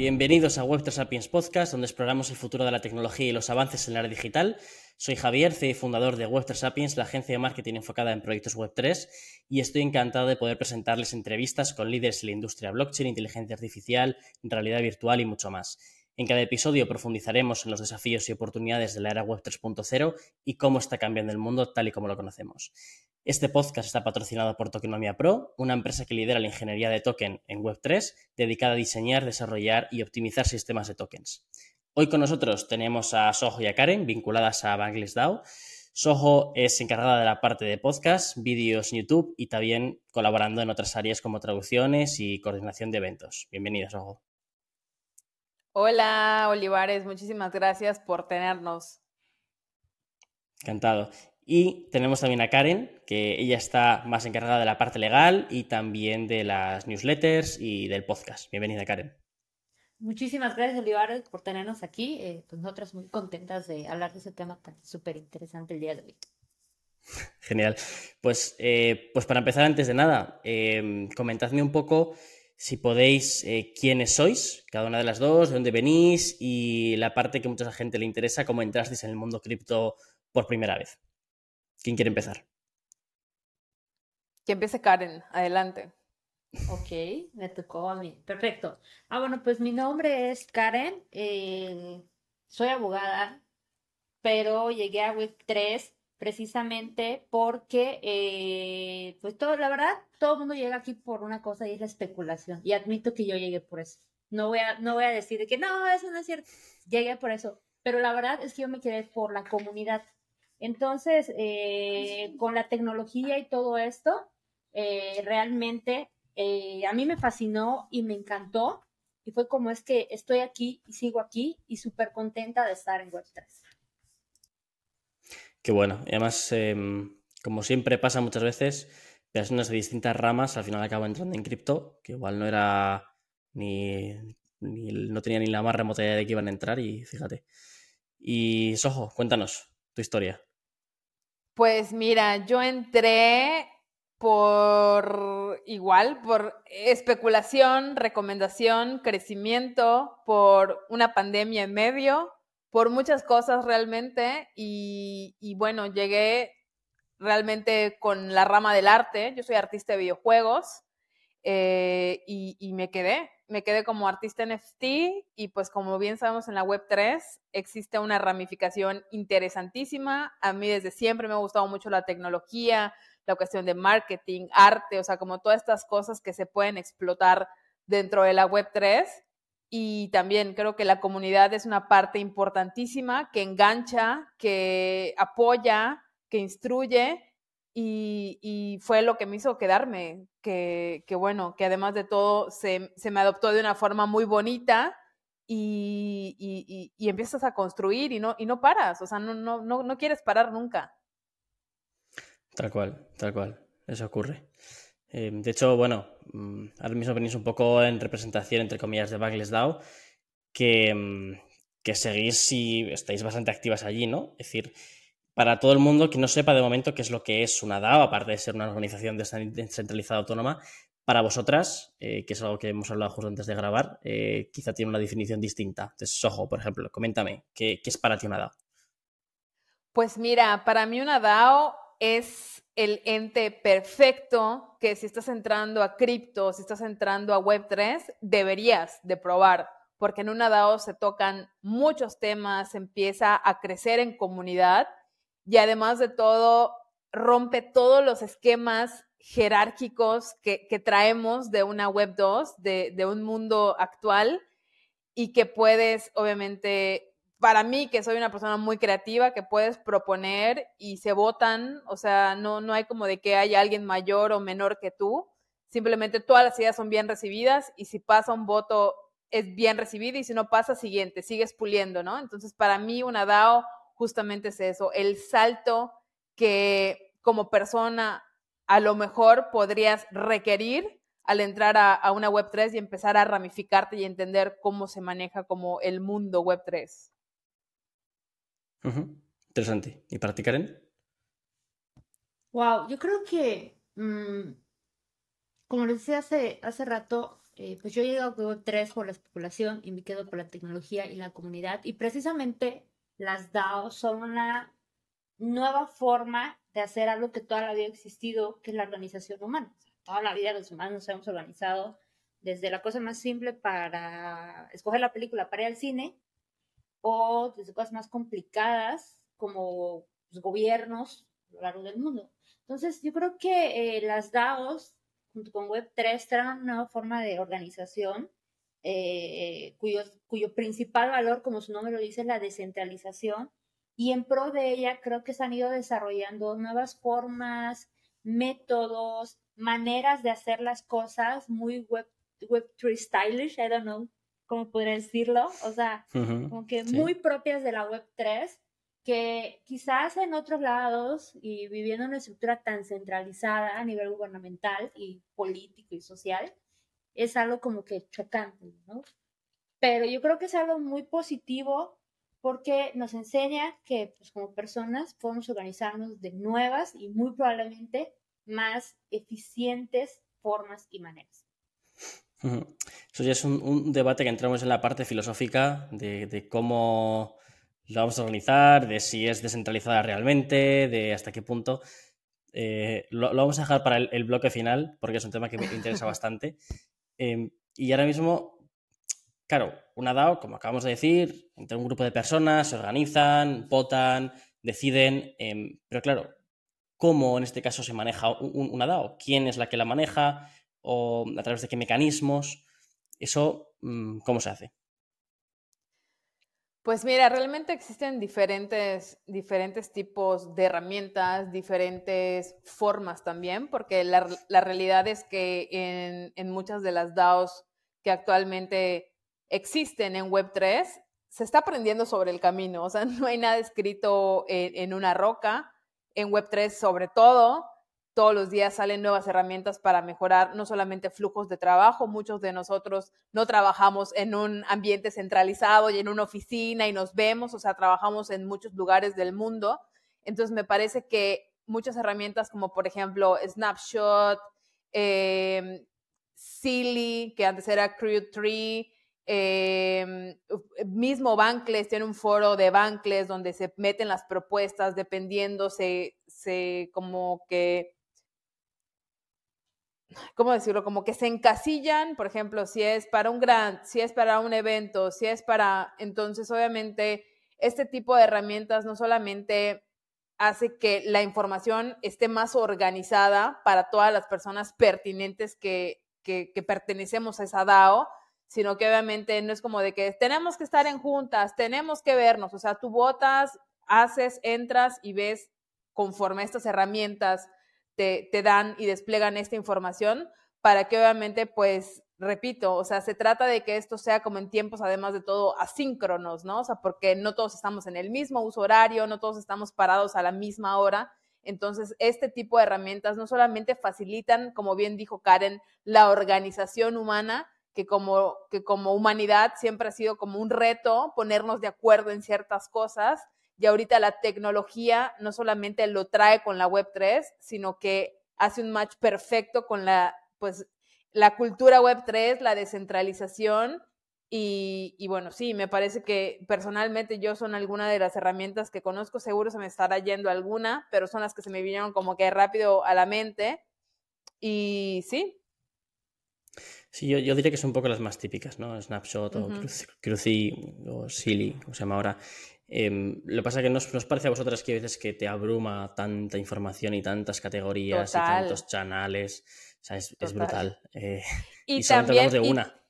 bienvenidos a Web3 Sapiens Podcast, donde exploramos el futuro de la tecnología y los avances en la área digital. Soy Javier, CEO y fundador de Web3 Sapiens, la agencia de marketing enfocada en proyectos Web3, y estoy encantado de poder presentarles entrevistas con líderes en la industria blockchain, inteligencia artificial, realidad virtual y mucho más. En cada episodio profundizaremos en los desafíos y oportunidades de la era Web 3.0 y cómo está cambiando el mundo tal y como lo conocemos. Este podcast está patrocinado por Tokenomia Pro, una empresa que lidera la ingeniería de token en Web3, dedicada a diseñar, desarrollar y optimizar sistemas de tokens. Hoy con nosotros tenemos a Soho y a Karen, vinculadas a Bangladesh DAO. Soho es encargada de la parte de podcast, vídeos en YouTube y también colaborando en otras áreas como traducciones y coordinación de eventos. Bienvenida, Soho. Hola, Olivares, muchísimas gracias por tenernos. Encantado. Y tenemos también a Karen, que ella está más encargada de la parte legal y también de las newsletters y del podcast. Bienvenida, Karen. Muchísimas gracias, Olivares, por tenernos aquí. Eh, pues nosotras muy contentas de hablar de ese tema tan súper interesante el día de hoy. Genial. Pues, eh, pues para empezar, antes de nada, eh, comentadme un poco si podéis, eh, quiénes sois, cada una de las dos, de dónde venís y la parte que a mucha gente le interesa, cómo entrasteis en el mundo cripto por primera vez. ¿Quién quiere empezar? Que empiece Karen, adelante. Ok, me tocó a mí. Perfecto. Ah, bueno, pues mi nombre es Karen, eh, soy abogada, pero llegué a Web3 precisamente porque, eh, pues todo, la verdad, todo el mundo llega aquí por una cosa y es la especulación. Y admito que yo llegué por eso. No voy a, no voy a decir que no, eso no es cierto. Llegué por eso. Pero la verdad es que yo me quedé por la comunidad. Entonces, eh, con la tecnología y todo esto, eh, realmente a mí me fascinó y me encantó. Y fue como es que estoy aquí y sigo aquí y súper contenta de estar en Web3. Qué bueno. Y además, em, como siempre pasa muchas veces, personas de distintas ramas al final acaban entrando en cripto, que igual no era ni, no tenía ni la más remota idea de que iban a entrar y fíjate. Y Sojo, cuéntanos tu historia. Pues mira, yo entré por igual, por especulación, recomendación, crecimiento, por una pandemia en medio, por muchas cosas realmente y, bueno, llegué realmente con la rama del arte, yo soy artista de videojuegos eh, y, me quedé, me quedé como artista NFT y pues como bien sabemos en la web 3 existe una ramificación interesantísima, a mí desde siempre me ha gustado mucho la tecnología, la cuestión de marketing, arte, o sea, como todas estas cosas que se pueden explotar dentro de la web 3 y también creo que la comunidad es una parte importantísima que engancha, que apoya, que instruye y, fue lo que me hizo quedarme, que, bueno, que además de todo se, me adoptó de una forma muy bonita y, empiezas a construir y no, y no paras, o sea, no, no, no, no quieres parar nunca. Tal cual, tal cual, eso ocurre. Em, de hecho, bueno, mm, ahora mismo venís un poco en representación, entre comillas, de Backless DAO, que, mm, que seguís y estáis bastante activas allí, ¿no? Es decir, para todo el mundo que no sepa de momento qué es lo que es una DAO, aparte de ser una organización descentralizada autónoma, para vosotras, eh, que es algo que hemos hablado justo antes de grabar, eh, quizá tiene una definición distinta. Entonces, ojo, por ejemplo, coméntame, ¿qué, ¿qué es para ti una DAO? Pues mira, para mí una DAO es el ente perfecto que si estás entrando a cripto, si estás entrando a Web3, deberías de probar, porque en una DAO se tocan muchos temas, empieza a crecer en comunidad y además de todo rompe todos los esquemas jerárquicos que, traemos de una Web 2, de, de un mundo actual y que puedes obviamente para mí, que soy una persona muy creativa, que puedes proponer y se votan, o sea, no, no hay como de que haya alguien mayor o menor que tú, simplemente todas las ideas son bien recibidas y si pasa un voto es bien recibido y si no pasa, siguiente, sigues puliendo, ¿no? Entonces, para mí una DAO justamente es eso, el salto que como persona a lo mejor podrías requerir al entrar a, a una Web3 y empezar a ramificarte y entender cómo se maneja como el mundo Web3. Interesante. ¿Y para ti, Karen? Wow, yo creo que, mm, como les decía hace, hace rato, eh, pues yo llego a Web 3 por la especulación y me quedo por la tecnología y la comunidad. Y precisamente las DAO son una nueva forma de hacer algo que toda la vida ha existido, que es la organización humana. toda la vida los humanos nos hemos organizado desde la cosa más simple para escoger la película para ir al cine o desde cosas más complicadas como los gobiernos a lo largo del mundo. Entonces, yo creo que eh, las DAOs, junto con Web3, traen una nueva forma de organización eh, cuyo, cuyo principal valor, como su nombre lo dice, es la descentralización. Y en pro de ella, creo que se han ido desarrollando nuevas formas, métodos, maneras de hacer las cosas muy web, Web3 stylish, I don't know cómo podría decirlo, o sea, como que muy propias de la Web3 que quizás en otros lados y viviendo una estructura tan centralizada a nivel gubernamental y político y social, es algo como que chocante, ¿no? Pero yo creo que es algo muy positivo porque nos enseña que pues, como personas podemos organizarnos de nuevas y muy probablemente más eficientes formas y maneras. Eso ya es un, debate que entramos en la parte filosófica de cómo lo vamos a organizar, de si es descentralizada realmente, de hasta qué punto. Eh, lo, vamos a dejar para el, bloque final, porque es un tema que me interesa bastante. Em, y ahora mismo, claro, una DAO, como acabamos de decir, entre un grupo de personas se organizan, votan, deciden, em, pero claro, ¿cómo en este caso se maneja una DAO? ¿Quién es la que la maneja? ¿O a través de qué mecanismos? Eso, mm, ¿cómo se hace? Pues mira, realmente existen diferentes, diferentes tipos de herramientas, diferentes formas también, porque la, realidad es que en, en, muchas de las DAOs que actualmente existen en Web3, se está aprendiendo sobre el camino, o sea, no hay nada escrito en, en una roca, en Web3 sobre todo, todos los días salen nuevas herramientas para mejorar no solamente flujos de trabajo, muchos de nosotros no trabajamos en un ambiente centralizado y en una oficina y nos vemos, o sea, trabajamos en muchos lugares del mundo. Entonces, me parece que muchas herramientas como por ejemplo Snapshot, Silly, que antes era Crew Tree, em, mismo Bankless tiene un foro de Bankless donde se meten las propuestas dependiendo, se, se como que ¿cómo decirlo? Como que se encasillan, por ejemplo, si es para un grant, si es para un evento, si es para, entonces obviamente este tipo de herramientas no solamente hace que la información esté más organizada para todas las personas pertinentes que, que, pertenecemos a esa DAO, sino que obviamente no es como de que tenemos que estar en juntas, tenemos que vernos, o sea, tú votas, haces, entras y ves conforme estas herramientas te, dan y desplegan esta información para que obviamente, pues, repito, o sea, se trata de que esto sea como en tiempos, además de todo, asíncronos, ¿no? O sea, porque no todos estamos en el mismo uso horario, no todos estamos parados a la misma hora. Entonces, este tipo de herramientas no solamente facilitan, como bien dijo Karen, la organización humana, que como, que como humanidad siempre ha sido como un reto ponernos de acuerdo en ciertas cosas, y ahorita la tecnología no solamente lo trae con la Web3, sino que hace un match perfecto con la, pues, la cultura Web3, la descentralización. Y, y, bueno, sí, me parece que personalmente yo son alguna de las herramientas que conozco, seguro se me estará yendo alguna, pero son las que se me vinieron como que rápido a la mente. Y sí. Sí, yo, yo diría que son un poco las más típicas, ¿no? Snapshot o Cruci o Silly, como se llama ahora. Em, lo que pasa es que nos, nos, parece a vosotras que a veces que te abruma tanta información y tantas categorías y tantos canales. O sea, es, brutal. Eh, y, también, de una.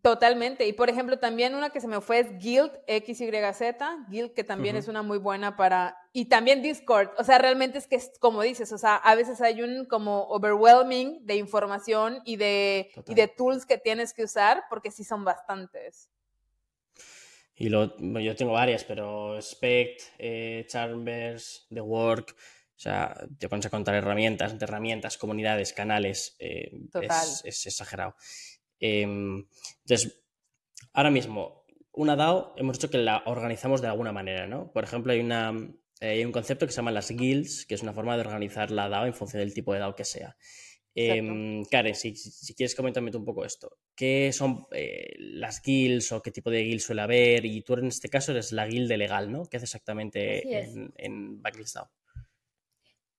totalmente. Y por ejemplo, también una que se me fue es Guild, XYZ. Guild, que también es una muy buena para. Y también Discord. O sea, realmente es que es como dices, o sea, a veces hay un como overwhelming de información y de, y de tools que tienes que usar, porque sí son bastantes. Y lo, yo tengo varias, pero Spect, eh, Chambers, The Work, o sea, te pones a contar herramientas, herramientas, comunidades, canales, eh, es, exagerado. Em, entonces, ahora mismo, una DAO hemos dicho que la organizamos de alguna manera, ¿no? Por ejemplo, hay, una, hay un concepto que se llama las guilds, que es una forma de organizar la DAO en función del tipo de DAO que sea. Em, Karen, si, quieres comentarme un poco esto. ¿Qué son eh, las guilds o qué tipo de guilds suele haber? Y tú en este caso eres la guild legal, ¿no? ¿Qué hace exactamente en, en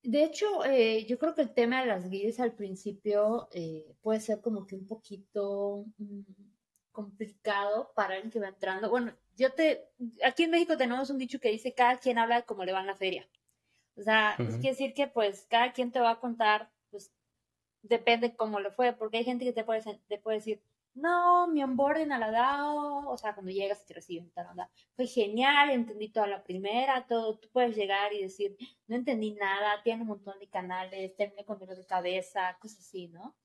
De hecho, eh, yo creo que el tema de las guilds al principio eh, puede ser como que un poquito mm, complicado para alguien que va entrando. Bueno, yo te, aquí en México tenemos un dicho que dice cada quien habla de cómo le va en la feria. O sea, es quiere decir que pues cada quien te va a contar depende cómo le fue, porque hay gente que te puede, te puede decir, no, mi onboarding a la DAO, o sea, cuando llegas y te reciben tal onda, fue genial, entendí toda la primera, todo, tú puedes llegar y decir, no entendí nada, tiene un montón de canales, terminé con dolor de cabeza, cosas así, ¿no?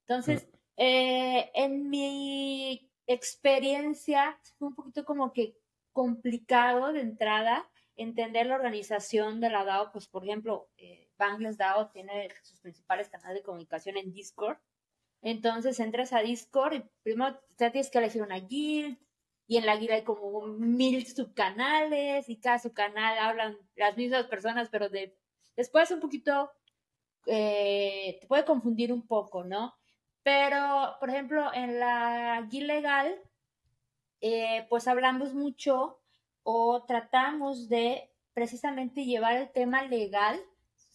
Entonces, eh, en mi experiencia, fue un poquito como que complicado de entrada entender la organización de la DAO, pues, por ejemplo, eh, Bangles DAO tiene sus principales canales de comunicación en Discord. Entonces entras a Discord y primero te tienes que elegir una guild y en la guild hay como mil subcanales y cada subcanal hablan las mismas personas, pero de, después un poquito eh, te puede confundir un poco, ¿no? Pero, por ejemplo, en la guild legal, eh, pues hablamos mucho o tratamos de precisamente llevar el tema legal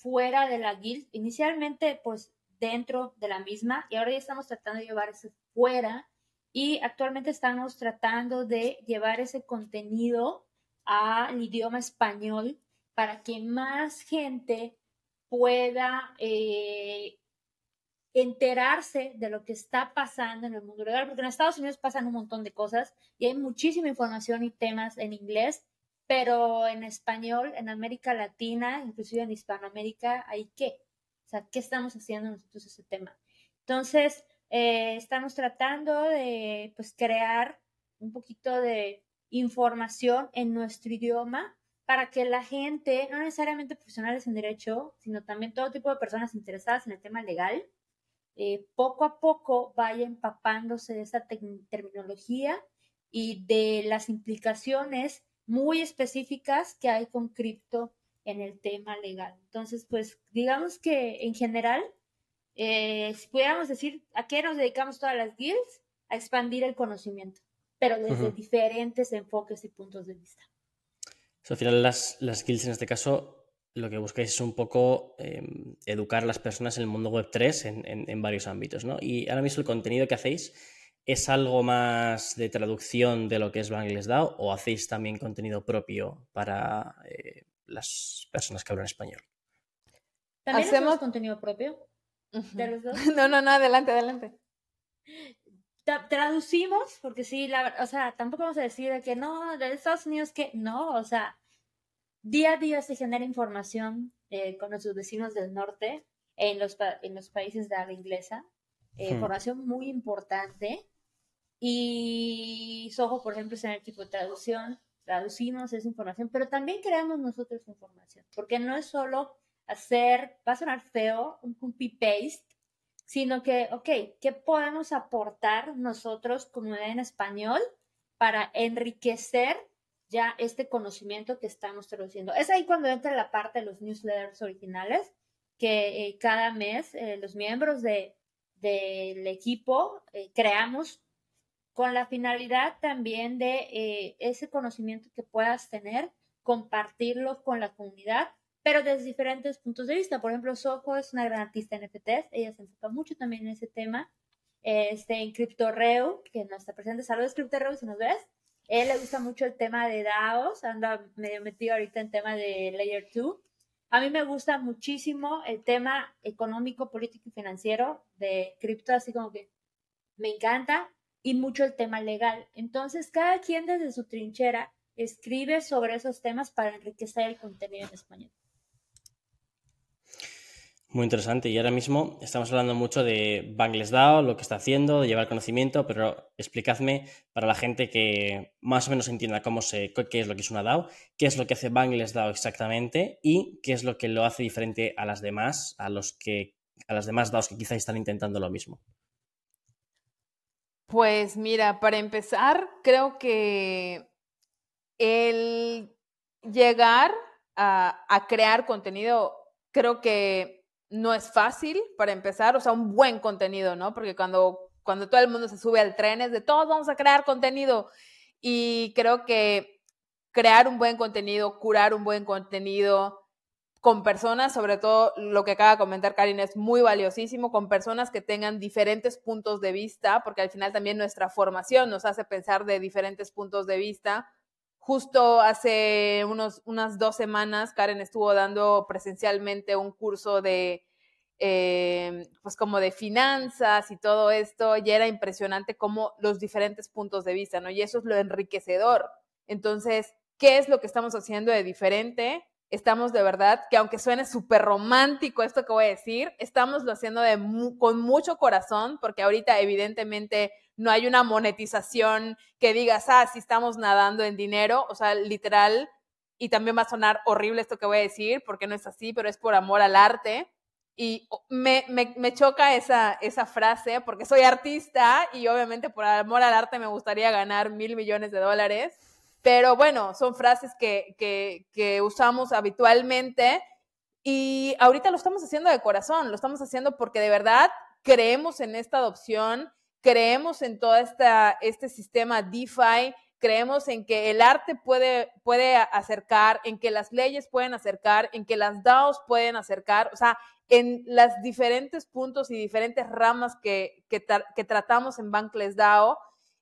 fuera de la guild, inicialmente pues dentro de la misma y ahora ya estamos tratando de llevar eso fuera y actualmente estamos tratando de llevar ese contenido al idioma español para que más gente pueda eh, enterarse de lo que está pasando en el mundo legal, porque en Estados Unidos pasan un montón de cosas y hay muchísima información y temas en inglés pero en español, en América Latina, inclusive en Hispanoamérica, ¿hay qué? O sea, ¿qué estamos haciendo nosotros ese tema? Entonces, eh, estamos tratando de pues, crear un poquito de información en nuestro idioma para que la gente, no necesariamente profesionales en derecho, sino también todo tipo de personas interesadas en el tema legal, eh, poco a poco vaya empapándose de esa terminología y de las implicaciones muy específicas que hay con cripto en el tema legal. Entonces, pues digamos que en general, eh, si pudiéramos decir a qué nos dedicamos todas las guilds, a expandir el conocimiento, pero desde diferentes enfoques y puntos de vista. al final las, las guilds en este caso lo que buscáis es un poco em, educar a las personas en el mundo web 3 en, en, varios ámbitos, ¿no? Y ahora mismo el contenido que hacéis ¿Es algo más de traducción de lo que es Bangladesh DAO o hacéis también contenido propio para eh, las personas que hablan español? ¿También hacemos contenido propio de los dos? No, no, no, adelante, adelante. traducimos, porque sí, la, o sea, tampoco vamos a decir que no, de Estados Unidos que no, o sea, día a día se genera información eh, con nuestros vecinos del norte en los, en los países de habla inglesa, eh, hmm. información muy importante y Soho, por ejemplo, es en el tipo de traducción, traducimos esa información, pero también creamos nosotros información, porque no es solo hacer, va a sonar feo, un copy-paste, sino que, ok, ¿qué podemos aportar nosotros como en español para enriquecer ya este conocimiento que estamos traduciendo? Es ahí cuando entra la parte de los newsletters originales, que eh, cada mes eh, los miembros de, del equipo eh, creamos con la finalidad también de eh, ese conocimiento que puedas tener, compartirlo con la comunidad, pero desde diferentes puntos de vista. Por ejemplo, Soho es una gran artista en NFTs, ella se enfoca mucho también en ese tema. Este, en CryptoReu, que no está presente, saludos CryptoReu si nos ves. Él le gusta mucho el tema de DAOs, anda medio metido ahorita en tema de Layer 2. A mí me gusta muchísimo el tema económico, político y financiero de cripto, así como que me encanta y mucho el tema legal. Entonces, cada quien desde su trinchera escribe sobre esos temas para enriquecer el contenido en español. Muy interesante. Y ahora mismo estamos hablando mucho de Bangles DAO, lo que está haciendo, de llevar conocimiento, pero explicadme para la gente que más o menos entienda cómo se, qué es lo que es una DAO, qué es lo que hace Bangles DAO exactamente y qué es lo que lo hace diferente a las demás, a los que a las demás DAOs que quizás están intentando lo mismo. Pues mira, para empezar, creo que el llegar a, crear contenido, creo que no es fácil para empezar, o sea, un buen contenido, ¿no? Porque cuando, cuando todo el mundo se sube al tren es de todos vamos a crear contenido. Y creo que crear un buen contenido, curar un buen contenido con personas, sobre todo lo que acaba de comentar Karin es muy valiosísimo, con personas que tengan diferentes puntos de vista, porque al final también nuestra formación nos hace pensar de diferentes puntos de vista. Justo hace unos, unas dos semanas, Karen estuvo dando presencialmente un curso de, eh, pues como de finanzas y todo esto, y era impresionante como los diferentes puntos de vista, ¿no? Y eso es lo enriquecedor. Entonces, ¿qué es lo que estamos haciendo de diferente? Estamos de verdad, que aunque suene súper romántico esto que voy a decir, estamos lo haciendo de con mucho corazón, porque ahorita evidentemente no hay una monetización que digas, ah, si estamos nadando en dinero, o sea, literal, y también va a sonar horrible esto que voy a decir, porque no es así, pero es por amor al arte. Y me, me, me choca esa, esa frase, porque soy artista y obviamente por amor al arte me gustaría ganar mil millones de dólares, pero bueno, son frases que, que, que usamos habitualmente y ahorita lo estamos haciendo de corazón, lo estamos haciendo porque de verdad creemos en esta adopción, creemos en todo esta, este sistema DeFi, creemos en que el arte puede, puede acercar, en que las leyes pueden acercar, en que las DAOs pueden acercar, o sea, en los diferentes puntos y diferentes ramas que, que, que tratamos en Bankless DAO.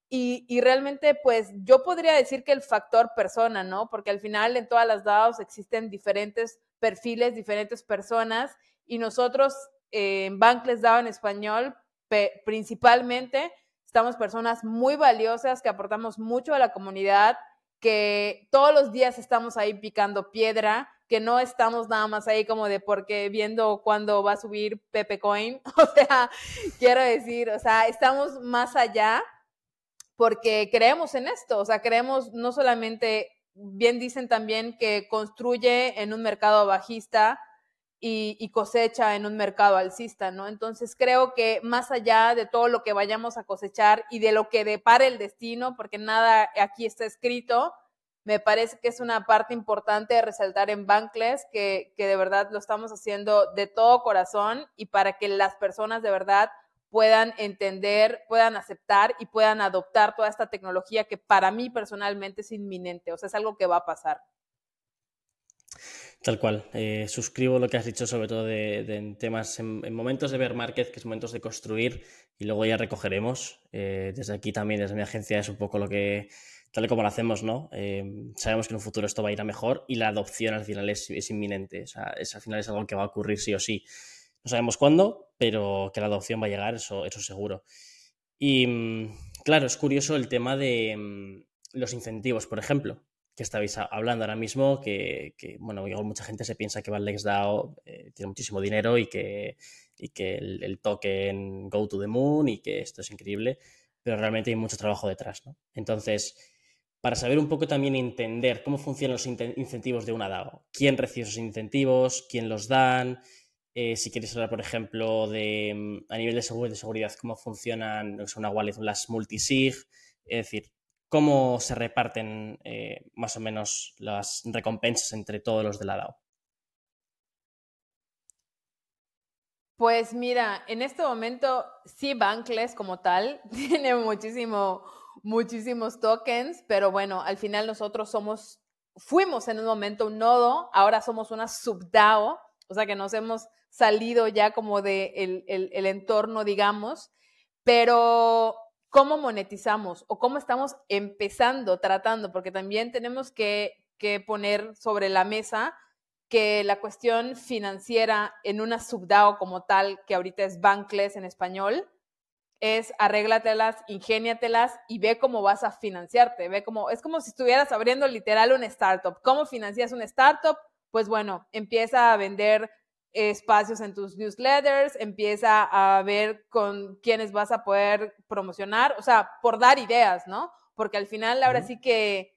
Y, y, realmente, pues yo podría decir que el factor persona, ¿no? Porque al final en todas las DAOs existen diferentes perfiles, diferentes personas, y nosotros eh, en Bankless DAO en español principalmente estamos personas muy valiosas que aportamos mucho a la comunidad, que todos los días estamos ahí picando piedra, que no estamos nada más ahí como de porque viendo cuándo va a subir Pepe Coin, o sea, quiero decir, o sea, estamos más allá porque creemos en esto, o sea, creemos no solamente, bien dicen también que construye en un mercado bajista, y, cosecha en un mercado alcista, ¿no? Entonces creo que más allá de todo lo que vayamos a cosechar y de lo que depare el destino, porque nada aquí está escrito, me parece que es una parte importante de resaltar en Bankless que, que de verdad lo estamos haciendo de todo corazón y para que las personas de verdad puedan entender, puedan aceptar y puedan adoptar toda esta tecnología que para mí personalmente es inminente, o sea, es algo que va a pasar. Tal cual. Eh, suscribo lo que has dicho, sobre todo de, en temas, en, momentos de ver market, que es momentos de construir, y luego ya recogeremos. Eh, desde aquí también, desde mi agencia, es un poco lo que, tal y como lo hacemos, ¿no? Eh, sabemos que en un futuro esto va a ir a mejor y la adopción al final es, inminente. O sea, al final es algo que va a ocurrir sí o sí. No sabemos cuándo, pero que la adopción va a llegar, eso, eso seguro. Y mm, claro, es curioso el tema de mm, los incentivos, por ejemplo que estabais hablando ahora mismo, que, bueno, mucha gente se piensa que VanLexDAO eh, tiene muchísimo dinero y que, y que el, token go to the moon y que esto es increíble, pero realmente hay mucho trabajo detrás, ¿no? Entonces, para saber un poco también entender cómo funcionan los incentivos de una DAO, quién recibe esos incentivos, quién los dan, eh, si quieres hablar, por ejemplo, de mm, a nivel de seguridad, cómo funcionan una wallet, las multisig, es decir, cómo se reparten eh, más o menos las recompensas entre todos los de la DAO. Pues mira, en este momento sí Bankless como tal tiene muchísimo, muchísimos tokens, pero bueno, al final nosotros somos, fuimos en un momento un nodo, ahora somos una subDAO, o sea que nos hemos salido ya como de el entorno, digamos, pero cómo monetizamos o cómo estamos empezando, tratando, porque también tenemos que, poner sobre la mesa que la cuestión financiera en una subDAO como tal, que ahorita es Bankless en español, es arréglatelas, ingéniatelas y ve cómo vas a financiarte. Ve cómo, es como si estuvieras abriendo literal una startup. ¿Cómo financias una startup? Pues bueno, empieza a vender espacios en tus newsletters, empieza a ver con quiénes vas a poder promocionar, o sea, por dar ideas, ¿no? Porque al final ahora sí que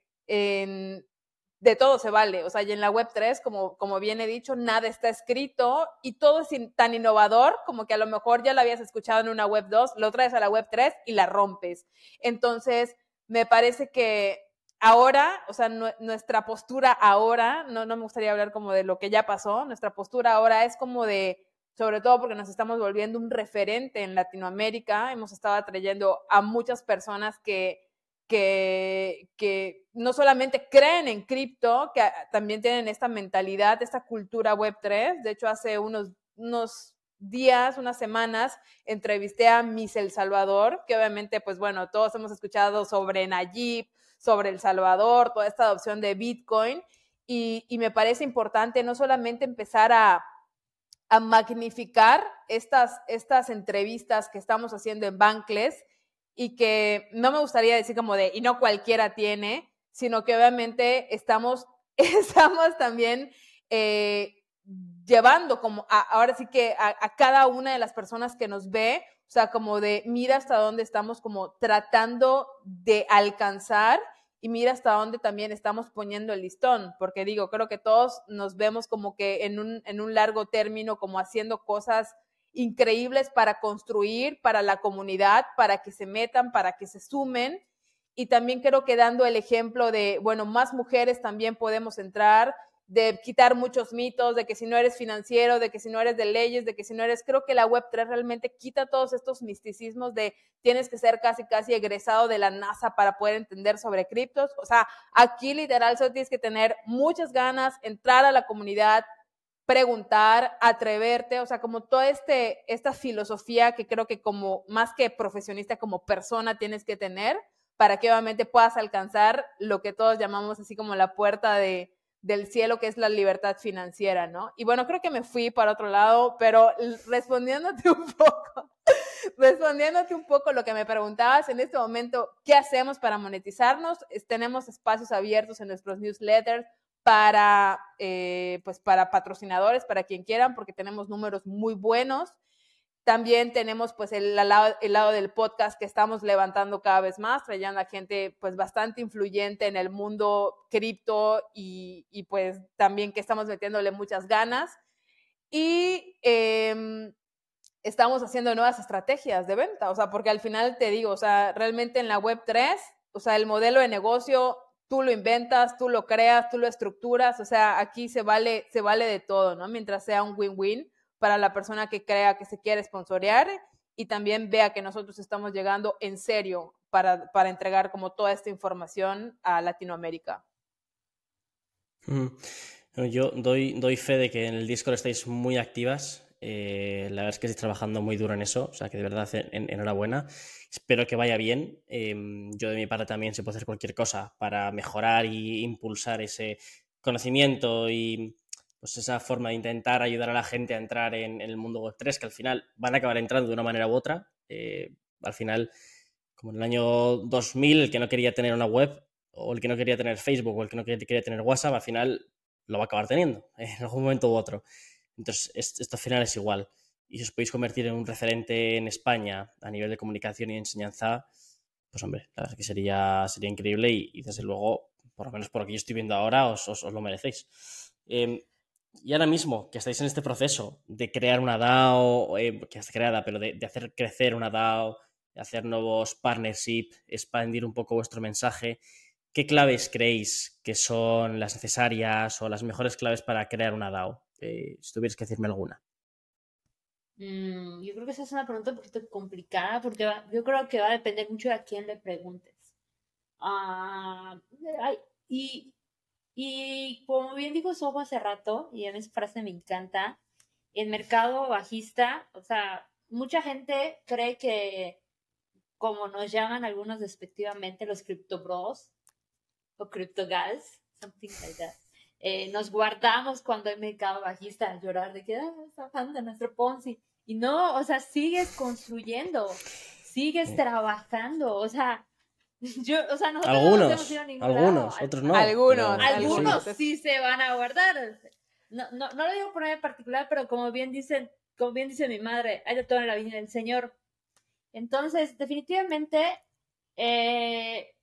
de todo se vale, o sea, y en la Web3, como, como bien he dicho, nada está escrito y todo es tan innovador como que a lo mejor ya lo habías escuchado en una Web 2, lo traes a la Web 3 y la rompes. Entonces, me parece que ahora, o sea, nuestra postura ahora, no, no me gustaría hablar como de lo que ya pasó, nuestra postura ahora es como de sobre todo porque nos estamos volviendo un referente en Latinoamérica. Hemos estado atrayendo a muchas personas que, que, que no solamente creen en cripto, que también tienen esta mentalidad, esta cultura Web3. De hecho, hace unos, unos días, unas semanas, entrevisté a Miss El Salvador, que obviamente, pues bueno, todos hemos escuchado sobre Nayib, sobre El Salvador, toda esta adopción de Bitcoin, y, y me parece importante no solamente empezar a, a magnificar estas, estas entrevistas que estamos haciendo en Bankless y que no me gustaría decir como de, y no cualquiera tiene, sino que obviamente estamos, estamos también eh, llevando como, ahora sí que a, a, cada una de las personas que nos ve, o sea, como de, mira hasta dónde estamos como tratando de alcanzar y mira hasta dónde también estamos poniendo el listón, porque digo, creo que todos nos vemos como que en un, en un largo término, como haciendo cosas increíbles para construir, para la comunidad, para que se metan, para que se sumen. Y también creo que dando el ejemplo de, bueno, más mujeres también podemos entrar, de quitar muchos mitos, de que si no eres financiero, de que si no eres de leyes, de que si no eres, creo que la Web3 realmente quita todos estos misticismos de tienes que ser casi, casi egresado de la NASA para poder entender sobre criptos. O sea, aquí literal solo tienes que tener muchas ganas, entrar a la comunidad, preguntar, atreverte, o sea, como toda este, esta filosofía que creo que como más que profesionista, como persona tienes que tener para que obviamente puedas alcanzar lo que todos llamamos así como la puerta de del cielo, que es la libertad financiera, ¿no? Y bueno, creo que me fui para otro lado, pero respondiéndote un poco, respondiéndote un poco lo que me preguntabas en este momento, ¿qué hacemos para monetizarnos? tenemos espacios abiertos en nuestros newsletters para, eh, pues para patrocinadores, para quien quieran, porque tenemos números muy buenos. También tenemos pues el, lado, el, lado, del podcast que estamos levantando cada vez más, trayendo a gente pues bastante influyente en el mundo cripto y, y, pues también que estamos metiéndole muchas ganas. Y eh, estamos haciendo nuevas estrategias de venta, o sea, porque al final te digo, o sea, realmente en la web 3, o sea, el modelo de negocio tú lo inventas, tú lo creas, tú lo estructuras, o sea, aquí se vale, se vale de todo, ¿no? Mientras sea un win-win para la persona que crea que se quiere sponsorear y también vea que nosotros estamos llegando en serio para, para entregar como toda esta información a Latinoamérica. Yo doy, doy fe de que en el Discord estáis muy activas. Eh, la verdad es que estáis trabajando muy duro en eso, o sea que de verdad en, enhorabuena. Espero que vaya bien. Eh, yo de mi parte también se puede hacer cualquier cosa para mejorar y impulsar ese conocimiento y pues esa forma de intentar ayudar a la gente a entrar en, el mundo web 3, que al final van a acabar entrando de una manera u otra. Eh, al final, como en el año 2000, el que no quería tener una web, o el que no quería tener Facebook, o el que no quería tener WhatsApp, al final lo va a acabar teniendo, en algún momento u otro. Entonces, esto al final es igual. Y si os podéis convertir en un referente en España a nivel de comunicación y enseñanza, pues hombre, la verdad es que sería, sería increíble y, desde luego, por lo menos por lo que yo estoy viendo ahora, os, lo merecéis. Eh, y ahora mismo que estáis en este proceso de crear una DAO, eh, que está creada, pero de, hacer crecer una DAO, de hacer nuevos partnerships, expandir un poco vuestro mensaje, ¿qué claves creéis que son las necesarias o las mejores claves para crear una DAO? Eh, si tuvieras que decirme alguna. Mm, yo creo que esa es una pregunta un poquito complicada porque yo creo que va a depender mucho de a quién le preguntes. Uh, y y como bien dijo Soho hace rato, y en esa frase me encanta, el mercado bajista, o sea, mucha gente cree que, como nos llaman algunos despectivamente los crypto bros o crypto guys, something like that, eh, nos guardamos cuando hay mercado bajista a llorar de que ah, está bajando nuestro Ponzi. Y no, o sea, sigues construyendo, sigues trabajando, o sea, Yo, o sea, nosotros algunos, no a algunos, lado. otros no. Algunos, pero, algunos sí. sí se van a guardar. No, no, no lo digo por en particular, pero como bien dicen, como bien dice mi madre, hay de todo en la vida del Señor. Entonces, definitivamente, eh,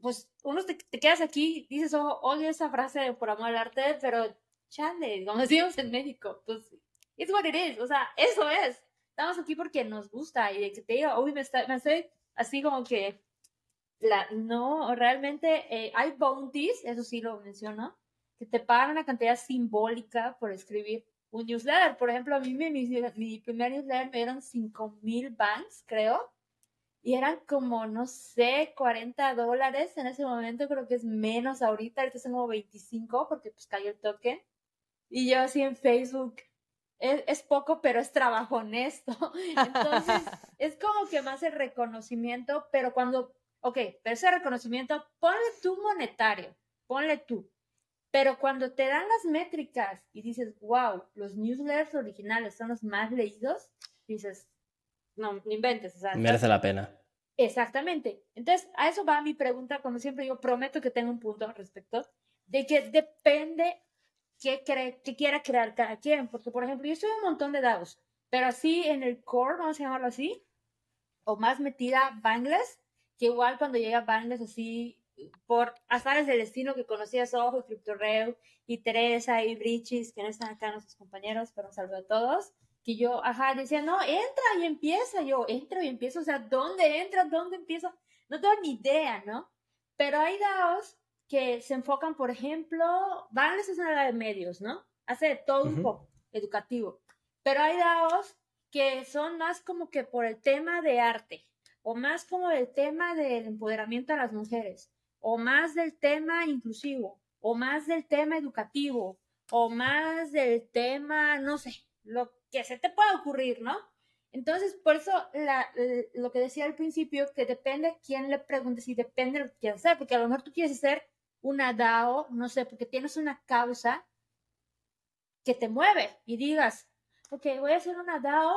pues uno te, te, quedas aquí, dices, oh, odio esa frase por amor al arte, pero chale, como decimos en México, pues, it's what it is, o sea, eso es. Estamos aquí porque nos gusta y de que te diga, uy, me, está, me estoy así como que la, no, realmente eh, hay bounties, eso sí lo menciono, que te pagan una cantidad simbólica por escribir un newsletter. Por ejemplo, a mí mi, mi, primer newsletter me dieron 5 mil banks, creo. Y eran como, no sé, 40 dólares en ese momento, creo que es menos ahorita, ahorita son como 25 porque pues cayó el toque. Y yo así en Facebook, es, poco, pero es trabajo honesto. Entonces, es como que más el reconocimiento, pero cuando, ok, pero ese reconocimiento, ponle tú monetario, ponle tú. Pero cuando te dan las métricas y dices, wow, los newsletters originales son los más leídos, dices, no, no inventes. Merece la pena. Exactamente. Entonces, a eso va mi pregunta, como siempre digo, prometo que tengo un punto al respecto, de que depende qué, cree, qué quiera crear cada quien. Porque, por ejemplo, yo estoy un montón de DAOs, pero así en el core, vamos a llamarlo así, o más metida Bangles, que igual cuando llega Bangles así, por azares del destino que conocía Soho y CryptoRev y Teresa y Brichis, que no están acá nuestros compañeros, pero un saludo a todos, que yo, ajá, decía, no, entra y empieza, yo entro y empiezo, o sea, ¿dónde entra? ¿Dónde empiezo? No tengo ni idea, ¿no? Pero hay DAOs que se enfocan, por ejemplo, van a una de medios, ¿no? Hace todo un poco educativo. Pero hay DAOs que son más como que por el tema de arte, o más como el tema del empoderamiento a las mujeres, o más del tema inclusivo, o más del tema educativo, o más del tema, no sé, lo que se te pueda ocurrir, ¿no? Entonces, por eso lo que decía al principio, que depende quién le pregunte si depende de lo que quieras hacer, porque a lo mejor tú quieres hacer una DAO, no sé, porque tienes una causa que te mueve y digas, ok, voy a hacer una DAO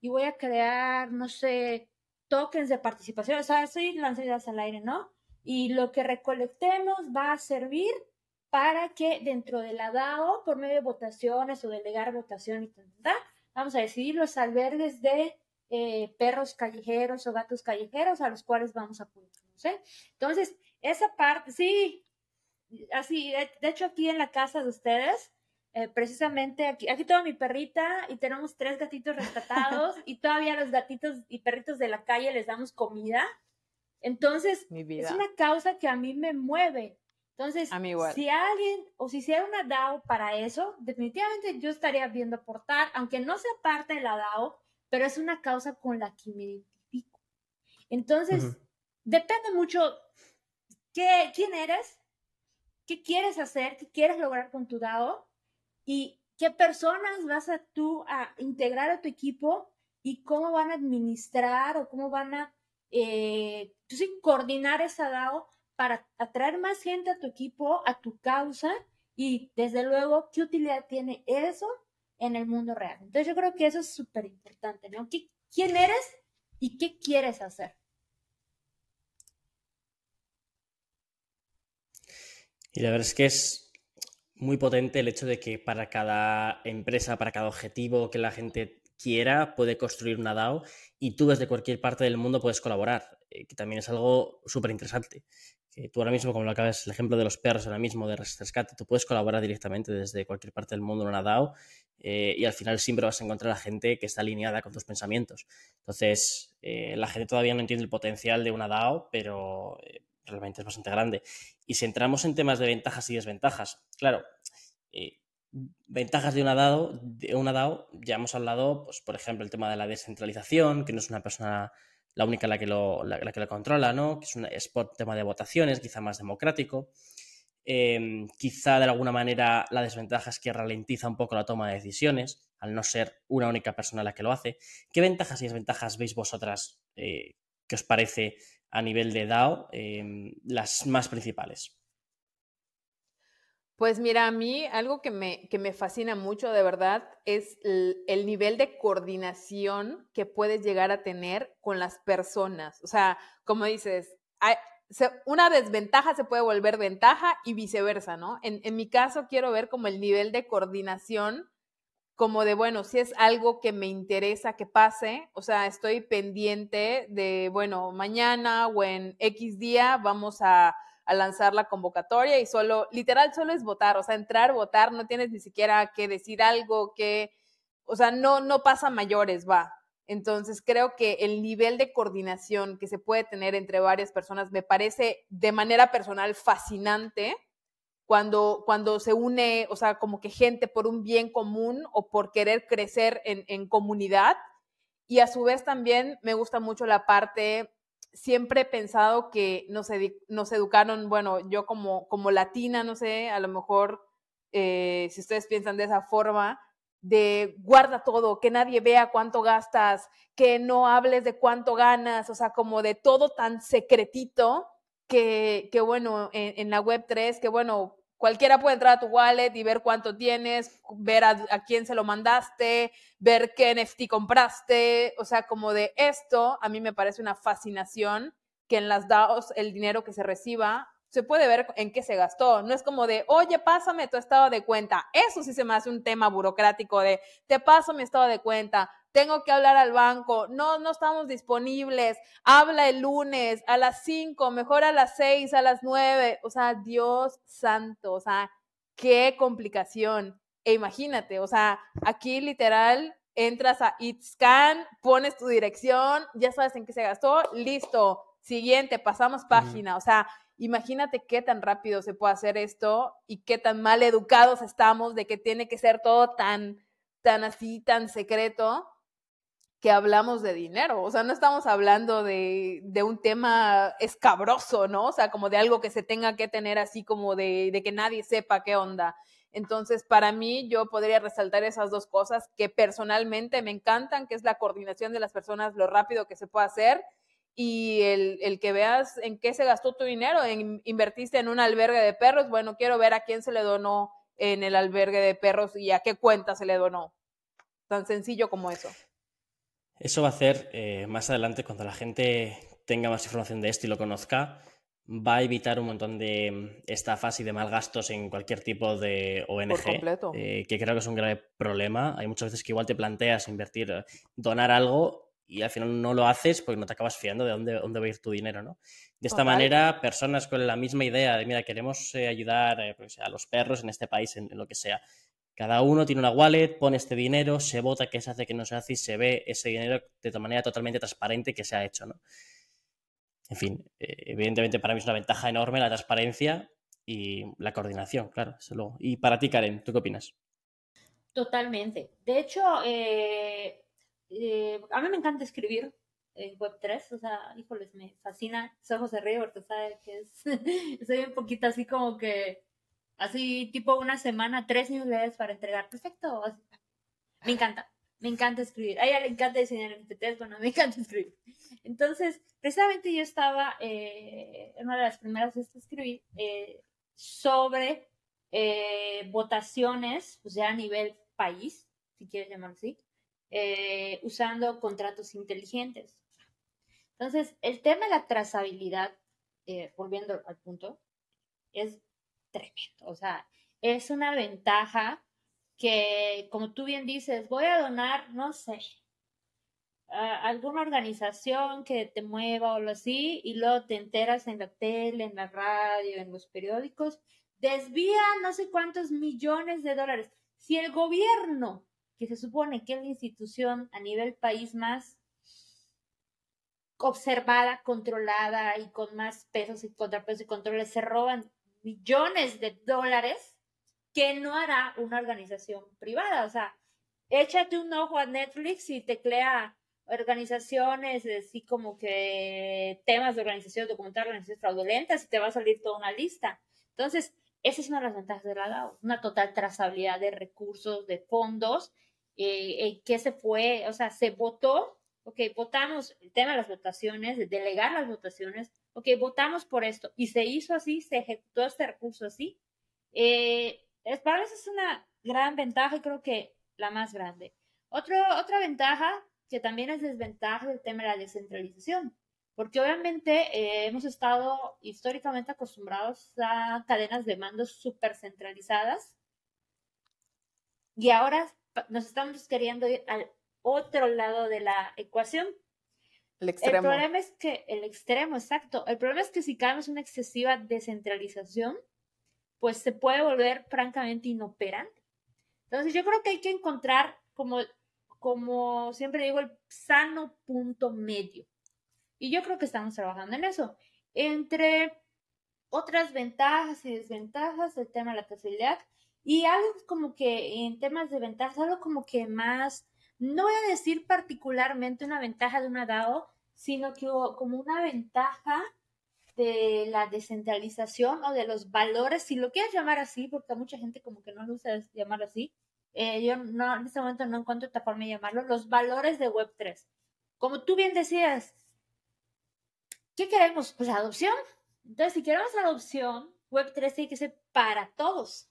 y voy a crear, no sé, tokens de participación, o sea, soy lanzadas al aire, ¿no? Y lo que recolectemos va a servir para que dentro de la DAO, por medio de votaciones o delegar votación y tal, vamos a decidir los albergues de eh, perros callejeros o gatos callejeros a los cuales vamos a ¿no sé? Entonces, esa parte, sí, así, de, hecho aquí en la casa de ustedes, eh, precisamente aquí, aquí tengo mi perrita y tenemos tres gatitos rescatados y todavía los gatitos y perritos de la calle les damos comida. Entonces, es una causa que a mí me mueve. Entonces, si alguien o si hiciera una DAO para eso, definitivamente yo estaría viendo aportar, aunque no sea parte de la DAO, pero es una causa con la que me identifico. Entonces, depende mucho quién eres, qué quieres hacer, qué quieres lograr con tu DAO y qué personas vas a tú a integrar a tu equipo y cómo van a administrar o cómo van a eh, coordinar esa DAO para atraer más gente a tu equipo, a tu causa y desde luego qué utilidad tiene eso en el mundo real. Entonces yo creo que eso es súper importante, ¿no? ¿Quién eres y qué quieres hacer? Y la verdad es que es muy potente el hecho de que para cada empresa, para cada objetivo que la gente quiera, puede construir una DAO y tú desde cualquier parte del mundo puedes colaborar, eh, que también es algo súper interesante. Que tú ahora mismo, como lo acabas, el ejemplo de los perros ahora mismo de rescate, tú puedes colaborar directamente desde cualquier parte del mundo en una DAO eh, y al final siempre vas a encontrar a gente que está alineada con tus pensamientos. Entonces, eh, la gente todavía no entiende el potencial de una DAO, pero realmente es bastante grande. Y si entramos en temas de ventajas y desventajas, claro, eh, ventajas de una, DAO, de una DAO, ya hemos hablado, pues, por ejemplo, el tema de la descentralización, que no es una persona la única la que lo, la, que lo controla, ¿no? que es un por tema de votaciones, quizá más democrático. Em, quizá de alguna manera la desventaja es que ralentiza un poco la toma de decisiones, al no ser una única persona la que lo hace. ¿Qué ventajas y desventajas veis vosotras eh, que os parece a nivel de DAO em, las más principales? Pues mira, a mí algo que me, que me fascina mucho de verdad es el, nivel de coordinación que puedes llegar a tener con las personas. O sea, como dices, una desventaja se puede volver ventaja y viceversa, ¿no? En, en mi caso quiero ver como el nivel de coordinación como de, bueno, si es algo que me interesa que pase, o sea, estoy pendiente de, bueno, mañana o en X día vamos a, lanzar la convocatoria y solo, literal, solo es votar, o sea, entrar, votar, no tienes ni siquiera que decir algo que, o sea, no, no pasa mayores, va. Entonces, creo que el nivel de coordinación que se puede tener entre varias personas me parece de manera personal fascinante cuando, cuando se une, o sea, como que gente por un bien común o por querer crecer en, en comunidad. Y a su vez también me gusta mucho la parte, siempre he pensado que nos, nos educaron, bueno, yo como, como latina, no sé, a lo mejor eh, si ustedes piensan de esa forma, de guarda todo, que nadie vea cuánto gastas, que no hables de cuánto ganas, o sea, como de todo tan secretito que, que bueno, en, la web 3, que bueno, Cualquiera puede entrar a tu wallet y ver cuánto tienes, ver a, quién se lo mandaste, ver qué NFT compraste. O sea, como de esto, a mí me parece una fascinación que en las DAOs el dinero que se reciba se puede ver en qué se gastó. No es como de, oye, pásame tu estado de cuenta. Eso sí se me hace un tema burocrático de, te paso mi estado de cuenta tengo que hablar al banco, no, no estamos disponibles, habla el lunes a las 5, mejor a las 6, a las 9, o sea, Dios santo, o sea, qué complicación. E imagínate, o sea, aquí literal entras a ItScan, pones tu dirección, ya sabes en qué se gastó, listo, siguiente, pasamos página, o sea, imagínate qué tan rápido se puede hacer esto y qué tan mal educados estamos de que tiene que ser todo tan, tan así, tan secreto que hablamos de dinero, o sea, no estamos hablando de, de, un tema escabroso, ¿no? O sea, como de algo que se tenga que tener así como de, de, que nadie sepa qué onda. Entonces, para mí, yo podría resaltar esas dos cosas que personalmente me encantan, que es la coordinación de las personas, lo rápido que se puede hacer y el, el que veas en qué se gastó tu dinero, en, invertiste en un albergue de perros, bueno, quiero ver a quién se le donó en el albergue de perros y a qué cuenta se le donó. Tan sencillo como eso. Eso va a hacer eh, más adelante, cuando la gente tenga más información de esto y lo conozca, va a evitar un montón de mm, estafas y de malgastos en cualquier tipo de ONG, eh, que creo que es un grave problema. Hay muchas veces que igual te planteas invertir, eh, donar algo y al final no lo haces porque no te acabas fiando de dónde, dónde va a ir tu dinero, ¿no? De esta manera, personas con la misma idea de, mira, queremos ayudar pues, a los perros en este país, en lo que sea, cada uno tiene una wallet, pone este dinero, se vota qué se hace, qué no se hace y se ve ese dinero de manera totalmente transparente que se ha hecho, ¿no? En fin, eh, evidentemente para mí es una ventaja enorme la transparencia y la coordinación, claro, Y para ti, Karen, ¿tú qué opinas? Totalmente. De hecho, eh, eh, a mí me encanta escribir en Web3, o sea, híjoles, me fascina. Soy José Río, porque sabe que soy un poquito así como que Así, tipo una semana, tres newsletters para entregar. Perfecto. Me encanta. Me encanta escribir. A ella le encanta diseñar NFTs, bueno, me encanta escribir. Entonces, precisamente yo estaba eh, en una de las primeras veces que escribí eh, sobre eh, votaciones, pues ya a nivel país, si quieres llamarlo así, usando contratos inteligentes. Entonces, el tema de la trazabilidad, volviendo al punto, es tremendo. O sea, es una ventaja que, como tú bien dices, voy a donar, no sé, a alguna organización que te mueva o lo así, y luego te enteras en la tele, en la radio, en los periódicos, desvía no sé cuántos millones de dólares. Si el gobierno, que se supone que es la institución a nivel país más observada, controlada y con más pesos y contrapesos y controles, se roban millones de dólares que no hará una organización privada. O sea, échate un ojo a Netflix y teclea organizaciones, así como que temas de organizaciones, documentar organizaciones fraudulentas y te va a salir toda una lista. Entonces, esa es una de las ventajas de la DAO, una total trazabilidad de recursos, de fondos, eh, eh se fue, o sea, se votó, ok, votamos, el tema de las votaciones, de delegar las votaciones, ok, votamos por esto y se hizo así, se ejecutó este recurso así. Eh, es, para eso es una gran ventaja y creo que la más grande. otra ventaja que también es desventaja del tema de la descentralización, porque obviamente eh, hemos estado históricamente acostumbrados a cadenas de mando súper centralizadas y ahora nos estamos queriendo ir al otro lado de la ecuación, el extremo. El problema es que, el extremo, exacto. El problema es que si caemos una excesiva descentralización, pues se puede volver francamente inoperante. Entonces yo creo que hay que encontrar, como, como siempre digo, el sano punto medio. Y yo creo que estamos trabajando en eso. Entre otras ventajas y desventajas del tema de la accesibilidad y algo como que en temas de ventajas, algo como que más, no voy a decir particularmente una ventaja de una DAO, sino que como una ventaja de la descentralización o de los valores, si lo quieres llamar así, porque a mucha gente como que no lo usa llamar así, eh, yo no, en este momento no encuentro otra forma de llamarlo, los valores de Web3. Como tú bien decías, ¿qué queremos? Pues adopción. Entonces, si queremos adopción, Web3 tiene que ser para todos.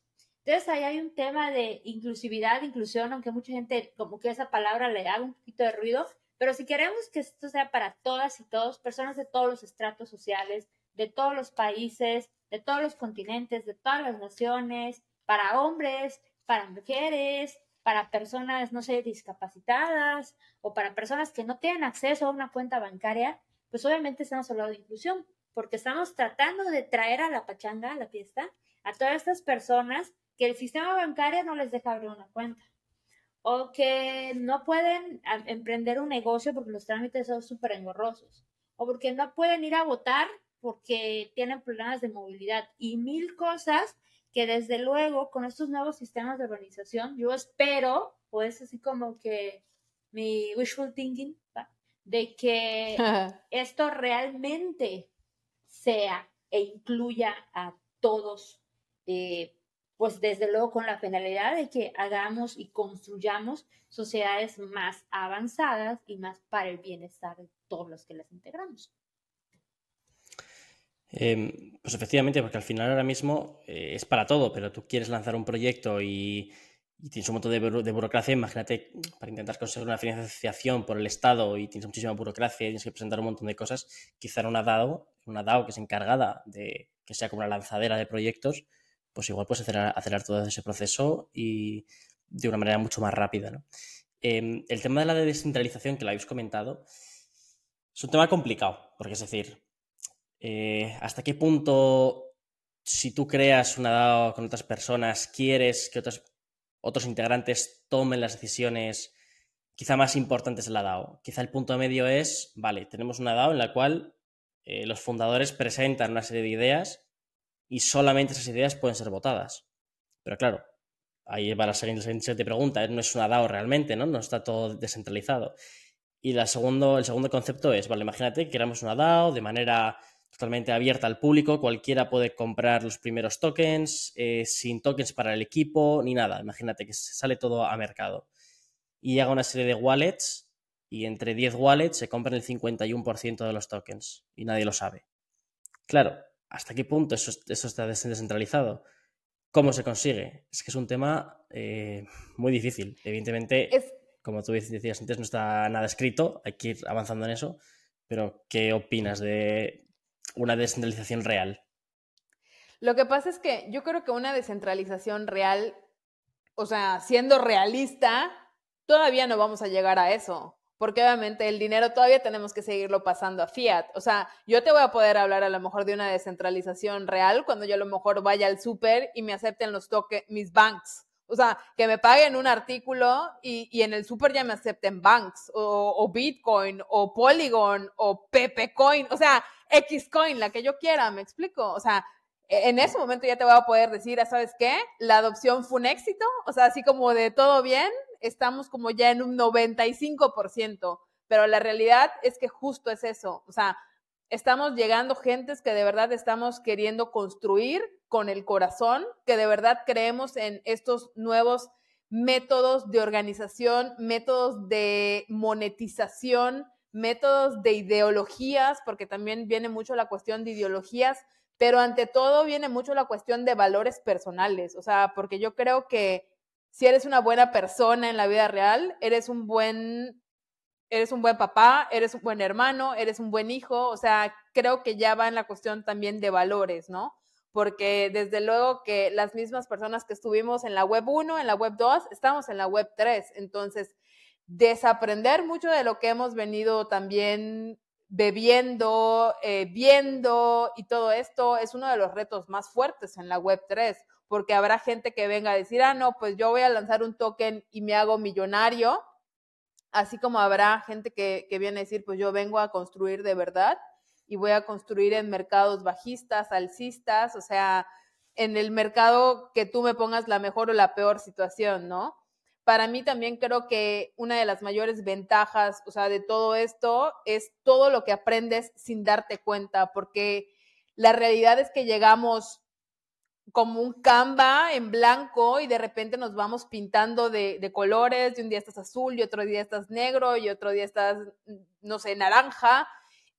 Entonces, ahí hay un tema de inclusividad, inclusión, aunque mucha gente como que esa palabra le haga un poquito de ruido, pero si queremos que esto sea para todas y todos, personas de todos los estratos sociales, de todos los países, de todos los continentes, de todas las naciones, para hombres, para mujeres, para personas, no sé, discapacitadas o para personas que no tienen acceso a una cuenta bancaria, pues obviamente estamos hablando de inclusión, porque estamos tratando de traer a la pachanga, a la fiesta, a todas estas personas que el sistema bancario no les deja abrir una cuenta. O que no pueden emprender un negocio porque los trámites son súper engorrosos. O porque no pueden ir a votar porque tienen problemas de movilidad. Y mil cosas que desde luego con estos nuevos sistemas de organización yo espero, pues así como que mi wishful thinking, de que esto realmente sea e incluya a todos, eh, pues desde luego con la finalidad de que hagamos y construyamos sociedades más avanzadas y más para el bienestar de todos los que las integramos. Em, pues efectivamente, porque al final ahora mismo eh, es para todo, pero tú quieres lanzar un proyecto y, tienes un montón de, burocracia, imagínate, para intentar conseguir una financiación por el Estado y tienes muchísima burocracia y tienes que presentar un montón de cosas, quizá una DAO, una DAO que es encargada de que sea como una lanzadera de proyectos, pues igual puedes acelerar, todo ese proceso y de una manera mucho más rápida. Em, el tema de la descentralización que lo habéis comentado es un tema complicado, porque es decir, eh, ¿Hasta qué punto, si tú creas una DAO con otras personas, quieres que otros, otros integrantes tomen las decisiones quizá más importantes de la DAO? Quizá el punto medio es, vale, tenemos una DAO en la cual eh, los fundadores presentan una serie de ideas y solamente esas ideas pueden ser votadas. Pero claro, ahí va la siguiente pregunta, no es una DAO realmente, ¿no? No está todo descentralizado. Y la segundo, el segundo concepto es, vale, imagínate que queramos una DAO de manera totalmente abierta al público, cualquiera puede comprar los primeros tokens, eh, sin tokens para el equipo, ni nada. Imagínate que sale todo a mercado. Y haga una serie de wallets y entre 10 wallets se compran el 51% de los tokens y nadie lo sabe. Claro, ¿hasta qué punto eso, está descentralizado? ¿Cómo se consigue? Es que es un tema eh, muy difícil. Evidentemente, como tú decías antes, no está nada escrito, hay que ir avanzando en eso. Pero, ¿qué opinas de, una descentralización real? Lo que pasa es que yo creo que una descentralización real, o sea, siendo realista, todavía no vamos a llegar a eso, porque obviamente el dinero todavía tenemos que seguirlo pasando a fiat. O sea, yo te voy a poder hablar a lo mejor de una descentralización real cuando yo a lo mejor vaya al súper y me acepten los toques, mis banks. O sea, que me paguen un artículo y, en el súper ya me acepten banks o, o, Bitcoin o Polygon o Pepecoin. O sea, Xcoin, la que yo quiera, me explico. O sea, e, en ese momento ya te voy a poder decir, ¿sabes qué? La adopción fue un éxito, o sea, así como de todo bien, estamos como ya en un 95%, pero la realidad es que justo es eso, o sea, estamos llegando gentes que de verdad estamos queriendo construir con el corazón, que de verdad creemos en estos nuevos métodos de organización, métodos de monetización, métodos de ideologías, porque también viene mucho la cuestión de ideologías, pero ante todo viene mucho la cuestión de valores personales, o sea, porque yo creo que si eres una buena persona en la vida real, eres un buen eres un buen papá, eres un buen hermano, eres un buen hijo, o sea, creo que ya va en la cuestión también de valores, ¿no? Porque desde luego que las mismas personas que estuvimos en la web 1, en la web 2, estamos en la web 3, entonces desaprender mucho de lo que hemos venido también bebiendo, eh, viendo y todo esto es uno de los retos más fuertes en la web 3, porque habrá gente que venga a decir, ah, no, pues yo voy a lanzar un token y me hago millonario, así como habrá gente que, que viene a decir, pues yo vengo a construir de verdad. y voy a construir en mercados bajistas, alcistas, o sea, en el mercado que tú me pongas la mejor o la peor situación, ¿no? Para mí también creo que una de las mayores ventajas, o sea, de todo esto es todo lo que aprendes sin darte cuenta, porque la realidad es que llegamos como un Canva en blanco y de repente nos vamos pintando de, de, colores, y un día estás azul y otro día estás negro y otro día estás, no sé, naranja,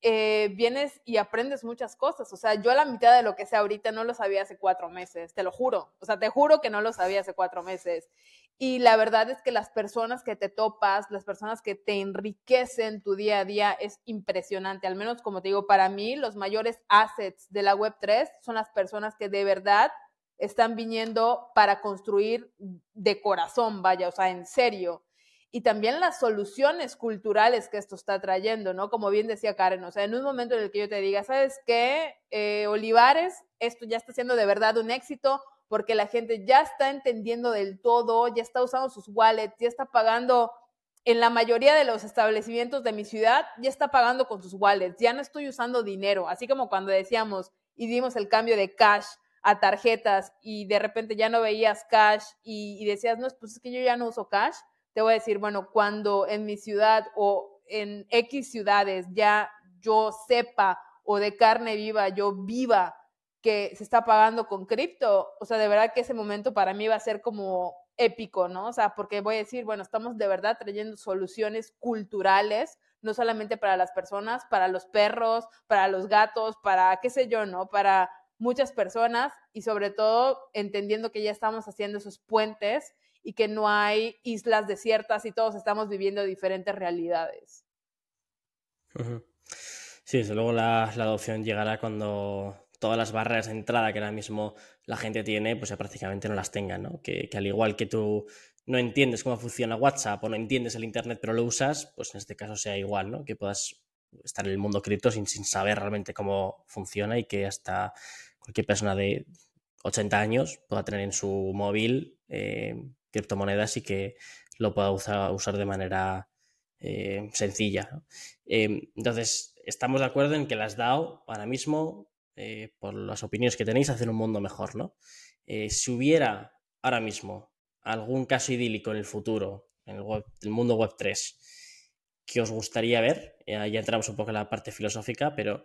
eh, vienes y aprendes muchas cosas. O sea, yo a la mitad de lo que sé ahorita no lo sabía hace cuatro meses, te lo juro. O sea, te juro que no lo sabía hace cuatro meses. Y la verdad es que las personas que te topas, las personas que te enriquecen tu día a día es impresionante. Al menos, como te digo, para mí los mayores assets de la Web3 son las personas que de verdad están viniendo para construir de corazón, vaya, o sea, en serio y también las soluciones culturales que esto está trayendo, ¿no? Como bien decía Karen, o sea, en un momento en el que yo te diga, ¿sabes qué? Eh, Olivares, esto ya está siendo de verdad un éxito porque la gente ya está entendiendo del todo, ya está usando sus wallets, ya está pagando en la mayoría de los establecimientos de mi ciudad, ya está pagando con sus wallets, ya no estoy usando dinero, así como cuando decíamos y dimos el cambio de cash a tarjetas y de repente ya no veías cash y, y decías, no, pues es que yo ya no uso cash te voy a decir, bueno, cuando en mi ciudad o en X ciudades ya yo sepa o de carne viva, yo viva que se está pagando con cripto, o sea, de verdad que ese momento para mí va a ser como épico, ¿no? O sea, porque voy a decir, bueno, estamos de verdad trayendo soluciones culturales, no solamente para las personas, para los perros, para los gatos, para qué sé yo, ¿no? Para muchas personas y sobre todo entendiendo que ya estamos haciendo esos puentes y que no hay islas desiertas y todos estamos viviendo diferentes realidades. Sí, desde luego la, adopción llegará cuando todas las barreras de entrada que ahora mismo la gente tiene, pues ya prácticamente no las tengan, ¿no? Que, al igual que tú no entiendes cómo funciona WhatsApp o no entiendes el Internet pero lo usas, pues en este caso sea igual, ¿no? Que puedas estar en el mundo cripto sin, sin saber realmente cómo funciona y que hasta cualquier persona de 80 años pueda tener en su móvil eh, criptomonedas y que lo pueda usar, de manera eh, sencilla. Em, entonces, estamos de acuerdo en que las DAO ahora mismo, eh, por las opiniones que tenéis, hacen un mundo mejor, ¿no? Eh, si hubiera ahora mismo algún caso idílico en el futuro, en el, mundo web 3, que os gustaría ver, ya entramos un poco en la parte filosófica, pero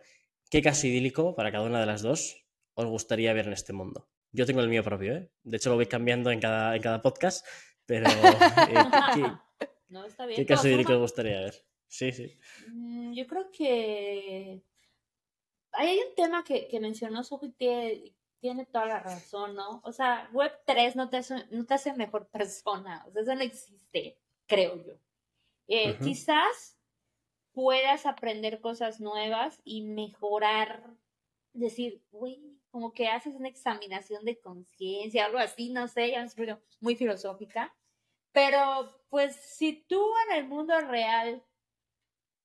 ¿qué caso idílico para cada una de las dos os gustaría ver en este mundo? Yo tengo el mío propio, ¿eh? De hecho, lo voy cambiando en cada, en cada podcast, pero eh, ¿qué, caso de os gustaría ver? Sí, sí. Mm, yo creo que hay un tema que, que mencionó Sophie que tiene toda la razón, ¿no? O sea, Web 3 no te hace, no te hace mejor persona, o sea, eso no existe, creo yo. Eh, quizás puedas aprender cosas nuevas y mejorar, decir, uy, como que haces una examinación de conciencia, algo así, no sé, ya es muy filosófica. Pero pues si tú en el mundo real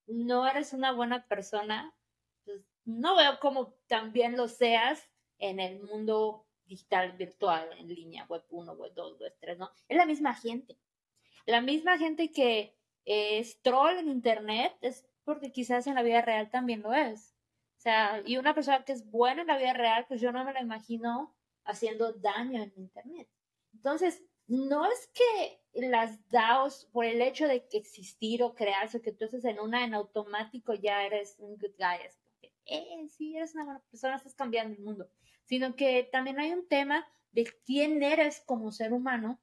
no eres una buena persona, pues no veo cómo también lo seas en el mundo digital, virtual, en línea, web 1, web 2, web 3, ¿no? Es la misma gente. La misma gente que es troll en internet es porque quizás en la vida real también lo es. O sea, y una persona que es buena en la vida real, pues yo no me la imagino haciendo daño en Internet. Entonces, no es que las DAOs, por el hecho de que existir o crearse, que tú estés en una en automático ya eres un good guy, es que, eh, sí, eres una buena persona, estás cambiando el mundo, sino que también hay un tema de quién eres como ser humano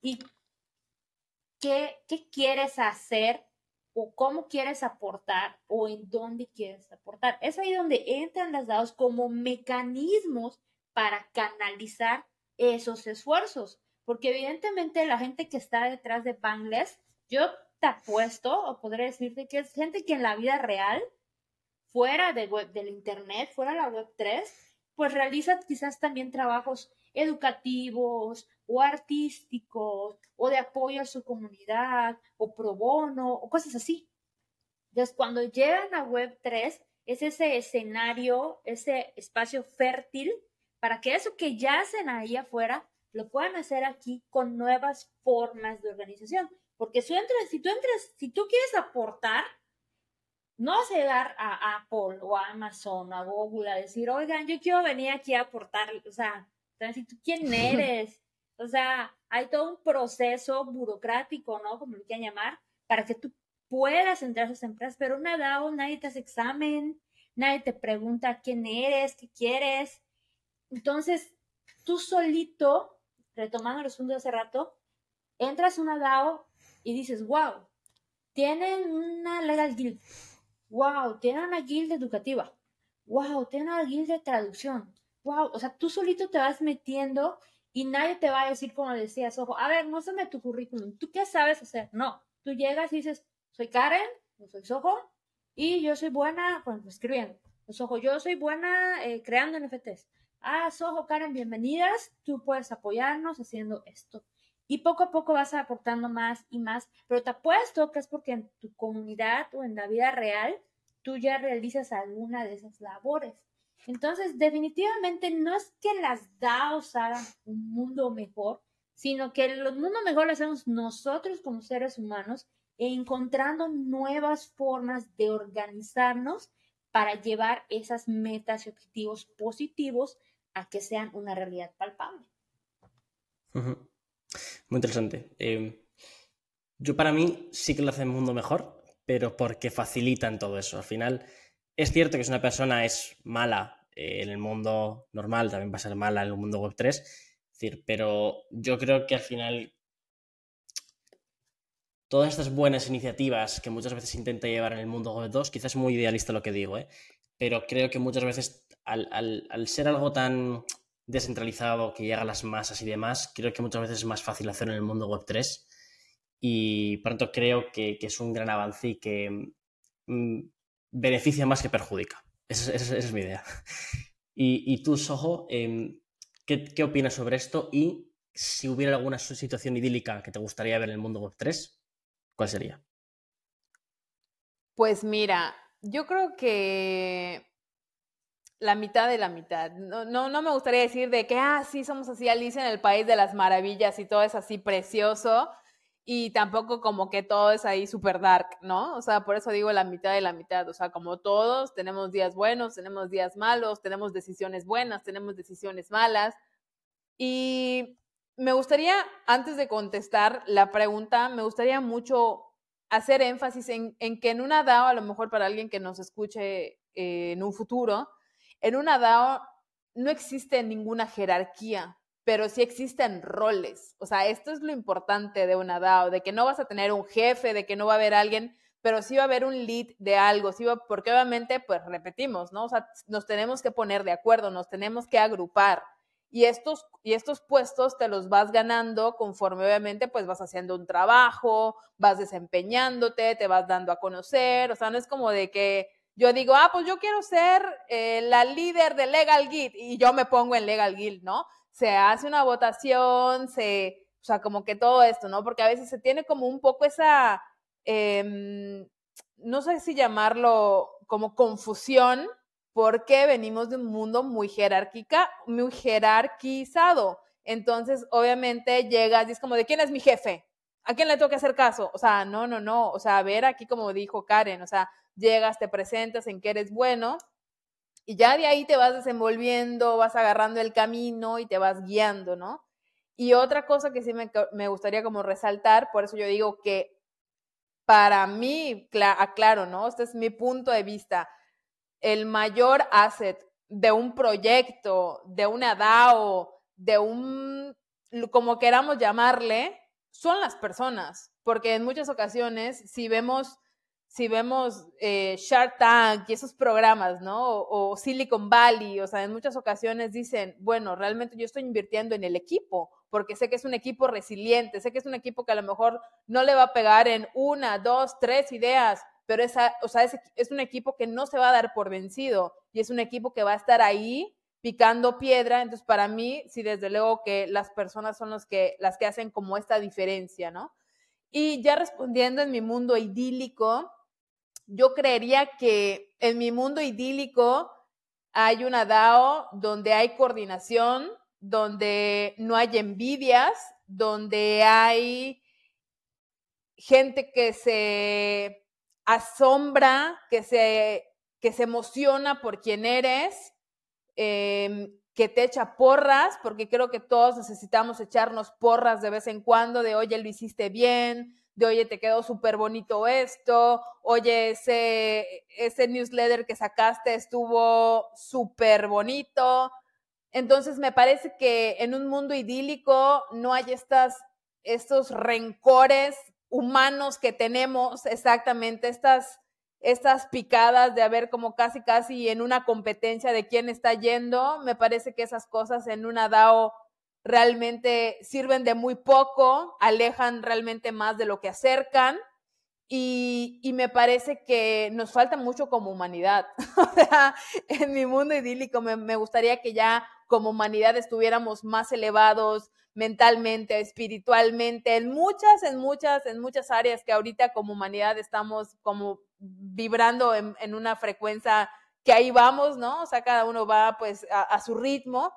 y qué, qué quieres hacer o cómo quieres aportar o en dónde quieres aportar. Es ahí donde entran las DAOs como mecanismos para canalizar esos esfuerzos. Porque evidentemente la gente que está detrás de Bangless, yo te apuesto o podré decirte que es gente que en la vida real, fuera de web, del Internet, fuera de la Web 3, pues realiza quizás también trabajos educativos o artísticos o de apoyo a su comunidad o pro bono o cosas así. Entonces, cuando llegan a Web3, es ese escenario, ese espacio fértil para que eso que ya hacen ahí afuera lo puedan hacer aquí con nuevas formas de organización. Porque si, entras, si tú entras, si tú quieres aportar, no vas a llegar a Apple o a Amazon o a Google a decir, oigan, yo quiero venir aquí a aportar, o sea, decir, ¿tú quién eres? O sea, hay todo un proceso burocrático, ¿no? Como lo quieran llamar, para que tú puedas entrar a esas empresas, pero una DAO nadie te hace examen, nadie te pregunta quién eres, qué quieres. Entonces, tú solito, retomando el asunto de hace rato, entras a una DAO y dices, wow, tienen una legal guild, wow, tienen una guild educativa, wow, tienen una guild de traducción, wow, o sea, tú solito te vas metiendo y nadie te va a decir como decías, ojo, a ver, muéstrame tu currículum, ¿tú qué sabes hacer? No, tú llegas y dices, soy Karen, yo soy Soho, y yo soy buena, bueno, pues, escribiendo, Soho, yo soy buena eh, creando NFTs. Ah, Soho, Karen, bienvenidas, tú puedes apoyarnos haciendo esto. Y poco a poco vas aportando más y más, pero te apuesto que es porque en tu comunidad o en la vida real tú ya realizas alguna de esas labores. Entonces, definitivamente no es que las DAOs hagan un mundo mejor, sino que el mundo mejor lo hacemos nosotros como seres humanos encontrando nuevas formas de organizarnos para llevar esas metas y objetivos positivos a que sean una realidad palpable. Muy interesante. Em, yo para mí sí que lo hace el mundo mejor, pero porque facilitan todo eso. Al final, es cierto que si una persona es mala eh, en el mundo normal, también va a ser mala en el mundo web 3. Es decir, pero yo creo que al final todas estas buenas iniciativas que muchas veces intenta llevar en el mundo web 2, quizás es muy idealista lo que digo, ¿eh? pero creo que muchas veces al, ser algo tan descentralizado que llega a las masas y demás, creo que muchas veces es más fácil hacerlo en el mundo web 3 y pronto creo que, es un gran avance y que mm, beneficia más que perjudica. Esa, es mi idea. Y, tú, Soho, em, ¿qué, opinas sobre esto? Y si hubiera alguna situación idílica que te gustaría ver en el mundo web 3, ¿cuál sería? Pues mira, yo creo que la mitad de la mitad. No, no, no me gustaría decir de que, ah, sí, somos así, Alicia en el País de las Maravillas y todo es así precioso. Y tampoco como que todo es ahí super dark, ¿no? O sea, por eso digo la mitad de la mitad. O sea, como todos, tenemos días buenos, tenemos días malos, tenemos decisiones buenas, tenemos decisiones malas. Y me gustaría, antes de contestar la pregunta, me gustaría mucho hacer énfasis en, en que en una DAO, a lo mejor para alguien que nos escuche eh, en un futuro, en una DAO no existe ninguna jerarquía, pero sí existen roles. O sea, esto es lo importante de una DAO, de que no vas a tener un jefe, de que no va a haber alguien, pero sí va a haber un lead de algo, sí va, porque obviamente, pues repetimos, ¿no? O sea, nos tenemos que poner de acuerdo, nos tenemos que agrupar. Y estos, y estos puestos te los vas ganando conforme obviamente pues vas haciendo un trabajo, vas desempeñándote, te vas dando a conocer, o sea, no es como de que yo digo, ah, pues yo quiero ser eh, la líder de Legal Guild y yo me pongo en Legal Guild, ¿no? Se hace una votación, se, o sea, como que todo esto, ¿no? Porque a veces se tiene como un poco esa, em, no sé si llamarlo como confusión, porque venimos de un mundo muy jerárquica, muy jerarquizado. Entonces, obviamente llegas y es como, ¿de quién es mi jefe? ¿A quién le tengo que hacer caso? O sea, no, no, no. O sea, a ver, aquí como dijo Karen, o sea, llegas, te presentas en que eres bueno y ya de ahí te vas desenvolviendo, vas agarrando el camino y te vas guiando, ¿no? Y otra cosa que sí me, gustaría como resaltar, por eso yo digo que para mí, aclaro, ¿no? Este es mi punto de vista. El mayor asset de un proyecto, de una DAO, de un, como queramos llamarle, son las personas. Porque en muchas ocasiones, si vemos si vemos eh, Shark Tank y esos programas, ¿no? O, Silicon Valley, o sea, en muchas ocasiones dicen, bueno, realmente yo estoy invirtiendo en el equipo, porque sé que es un equipo resiliente, sé que es un equipo que a lo mejor no le va a pegar en una, dos, tres ideas, pero esa, o sea, es, es un equipo que no se va a dar por vencido y es un equipo que va a estar ahí picando piedra. Entonces, para mí, sí, desde luego que las personas son los que, las que hacen como esta diferencia, ¿no? Y ya respondiendo en mi mundo idílico, yo creería que en mi mundo idílico hay una DAO donde hay coordinación, donde no hay envidias, donde hay gente que se asombra, que se, que se emociona por quien eres, em, que te echa porras, porque creo que todos necesitamos echarnos porras de vez en cuando, de oye, lo hiciste bien, de oye, te quedó súper bonito esto, oye, ese, ese newsletter que sacaste estuvo súper bonito. Entonces me parece que en un mundo idílico no hay estas, estos rencores humanos que tenemos, exactamente, estas, estas picadas de haber como casi, casi en una competencia de quién está yendo. Me parece que esas cosas en una DAO realmente sirven de muy poco, alejan realmente más de lo que acercan. Y, me parece que nos falta mucho como humanidad. en mi mundo idílico me, gustaría que ya como humanidad estuviéramos más elevados mentalmente, espiritualmente, en muchas, en muchas, en muchas áreas que ahorita como humanidad estamos como vibrando en, una frecuencia que ahí vamos, ¿no? O sea, cada uno va pues a su ritmo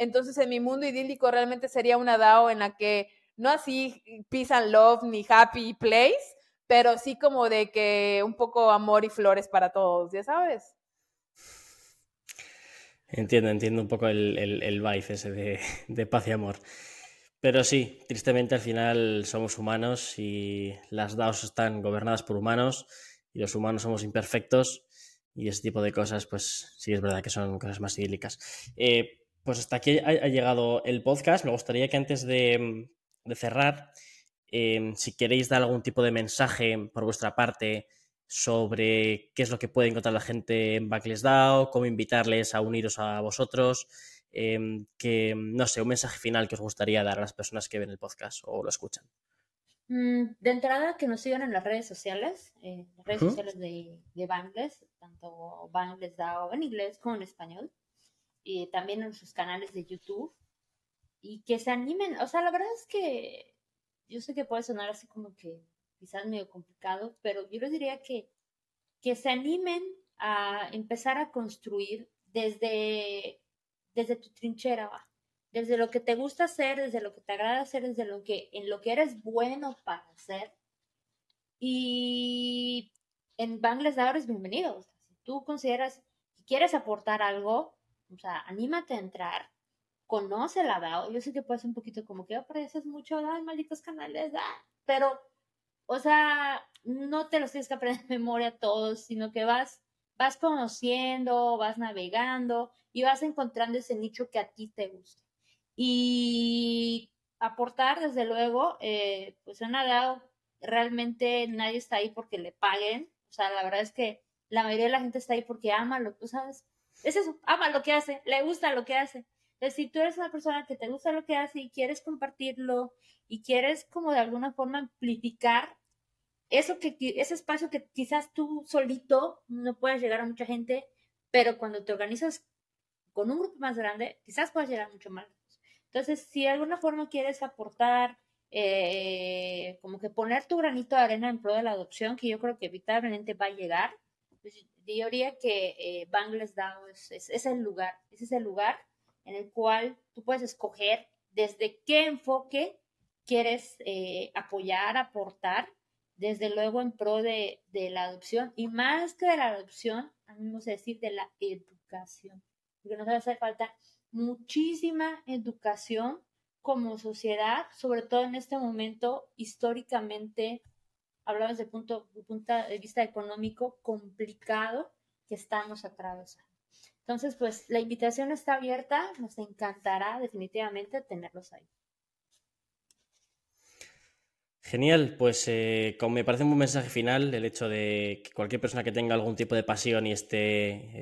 entonces, en mi mundo idílico realmente sería una DAO en la que no así peace and love ni happy place, pero sí como de que un poco amor y flores para todos, ya sabes. Entiendo, entiendo un poco el, el, vibe ese de, de, paz y amor. Pero sí, tristemente al final somos humanos y las DAOs están gobernadas por humanos y los humanos somos imperfectos y ese tipo de cosas, pues sí es verdad que son cosas más idílicas. Eh, pues hasta aquí ha, llegado el podcast. Me gustaría que antes de, cerrar, em, si queréis dar algún tipo de mensaje por vuestra parte sobre qué es lo que puede encontrar la gente en Backless DAO, cómo invitarles a uniros a vosotros, em, que, no sé, un mensaje final que os gustaría dar a las personas que ven el podcast o lo escuchan. Mm, de entrada, que nos sigan en las redes sociales, en las redes sociales de, de Bangles, tanto Bangles DAO en inglés como en español y también en sus canales de YouTube y que se animen. O sea, la verdad es que yo sé que puede sonar así como que quizás medio complicado, pero yo les diría que, que se animen a empezar a construir desde, desde tu trinchera, desde lo que te gusta hacer, desde lo que te agrada hacer, desde lo que, en lo que eres bueno para hacer. Y en Bangles es bienvenido. si tú consideras que quieres aportar algo, o sea, anímate a entrar, conoce la DAO. Yo sé que puede ser un poquito como que apareces mucho, ay, malditos canales, ah", pero, o sea, no te los tienes que aprender de memoria todos, sino que vas, vas conociendo, vas navegando y vas encontrando ese nicho que a ti te gusta. Y aportar, desde luego, eh, pues en DAO realmente nadie está ahí porque le paguen. O sea, la verdad es que la mayoría de la gente está ahí porque ama lo, tú sabes, es eso, ama lo que hace, le gusta lo que hace. Entonces, si tú eres una persona que te gusta lo que hace y quieres compartirlo y quieres como de alguna forma amplificar eso que ese espacio que quizás tú solito no puedes llegar a mucha gente, pero cuando te organizas con un grupo más grande, quizás puedas llegar mucho más. Entonces, si de alguna forma quieres aportar, eh, como que poner tu granito de arena en pro de la adopción, que yo creo que evitablemente va a llegar, pues diría que eh, Bangles DAO es, el lugar, ese es el lugar en el cual tú puedes escoger desde qué enfoque quieres eh, apoyar, aportar, desde luego en pro de, la adopción y más que de la adopción, a me gusta decir de la educación, porque nos hace falta muchísima educación como sociedad, sobre todo en este momento históricamente hablaba desde el punto, de vista económico complicado que estamos atravesando. Entonces, pues la invitación está abierta, nos encantará definitivamente tenerlos ahí. Genial, pues eh, como me parece un buen mensaje final el hecho de que cualquier persona que tenga algún tipo de pasión y esté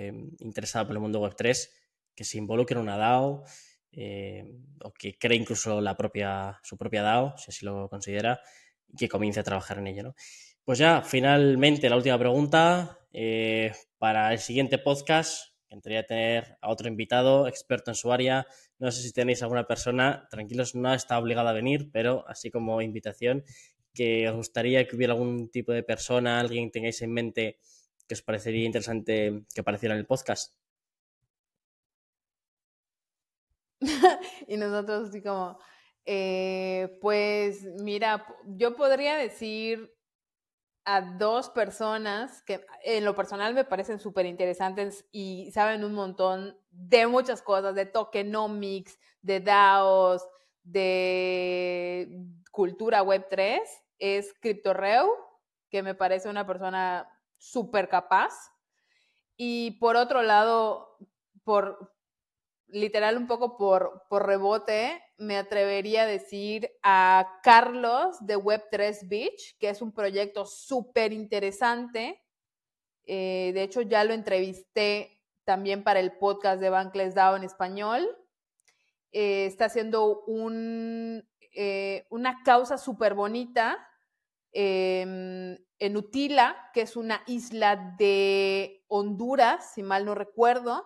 eh, interesada por el mundo web 3, que se involucre en una DAO eh, o que cree incluso la propia, su propia DAO, si así lo considera, que comience a trabajar en ello. ¿no? Pues ya, finalmente, la última pregunta. Eh, para el siguiente podcast, entraría a tener a otro invitado, experto en su área. No sé si tenéis alguna persona, tranquilos, no está obligada a venir, pero así como invitación, que os gustaría que hubiera algún tipo de persona, alguien tengáis en mente que os parecería interesante que apareciera en el podcast. y nosotros así como, eh, pues mira, yo podría decir a dos personas que en lo personal me parecen súper interesantes y saben un montón de muchas cosas, de tokenomics, de DAOs, de cultura web 3, es CryptoReu, que me parece una persona súper capaz. Y por otro lado, por, literal un poco por, por rebote, me atrevería a decir a Carlos de Web3 Beach, que es un proyecto súper interesante. Eh, de hecho, ya lo entrevisté también para el podcast de Bankless DAO en español. Eh, está haciendo un, eh, una causa súper bonita em, en Utila, que es una isla de Honduras, si mal no recuerdo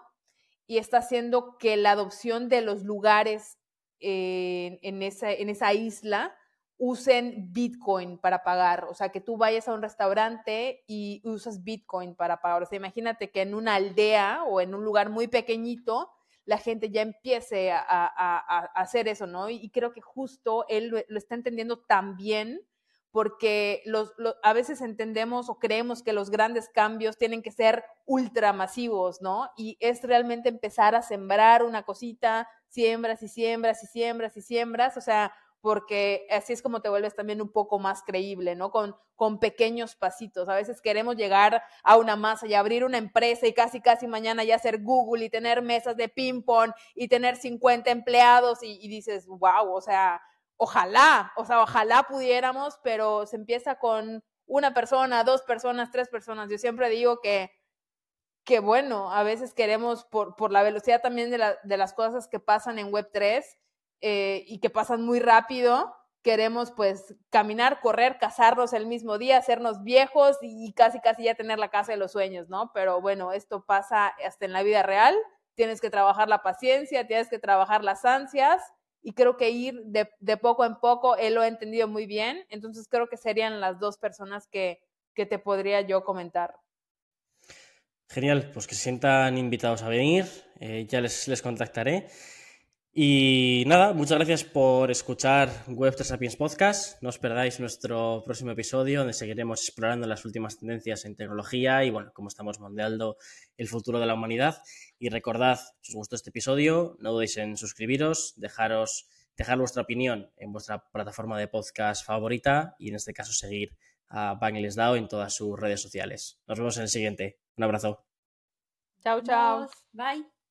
y está haciendo que la adopción de los lugares en, esa, en esa isla usen Bitcoin para pagar. O sea, que tú vayas a un restaurante y usas Bitcoin para pagar. O sea, imagínate que en una aldea o en un lugar muy pequeñito, la gente ya empiece a, hacer eso, ¿no? Y, creo que justo él lo, está entendiendo tan bien porque los, a veces entendemos o creemos que los grandes cambios tienen que ser ultramasivos, ¿no? Y es realmente empezar a sembrar una cosita, siembras y siembras y siembras y siembras, o sea, porque así es como te vuelves también un poco más creíble, ¿no? Con, con pequeños pasitos. A veces queremos llegar a una masa y abrir una empresa y casi, casi mañana ya hacer Google y tener mesas de ping-pong y tener 50 empleados y dices, wow, o sea, ojalá, o sea, ojalá pudiéramos, pero se empieza con una persona, dos personas, tres personas. Yo siempre digo que, que bueno, a veces queremos, por, por la velocidad también de, la, de, las cosas que pasan en Web3 eh, y que pasan muy rápido, queremos pues caminar, correr, casarnos el mismo día, hacernos viejos y casi, casi ya tener la casa de los sueños, ¿no? Pero bueno, esto pasa hasta en la vida real. Tienes que trabajar la paciencia, tienes que trabajar las ansias y creo que ir de, de, poco en poco, él lo ha entendido muy bien, entonces creo que serían las dos personas que, que te podría yo comentar. Genial, pues que se sientan invitados a venir, eh, ya les, les contactaré. Y nada, muchas gracias por escuchar Web3 Sapiens Podcast. No os perdáis nuestro próximo episodio donde seguiremos explorando las últimas tendencias en tecnología y, bueno, cómo estamos moldeando el futuro de la humanidad. Y recordad, si os gustó este episodio, no dudéis en suscribiros, dejaros, dejar vuestra opinión en vuestra plataforma de podcast favorita y, en este caso, seguir a Bangles DAO en todas sus redes sociales. Nos vemos en el siguiente. Un abrazo. Chao, chao. Bye.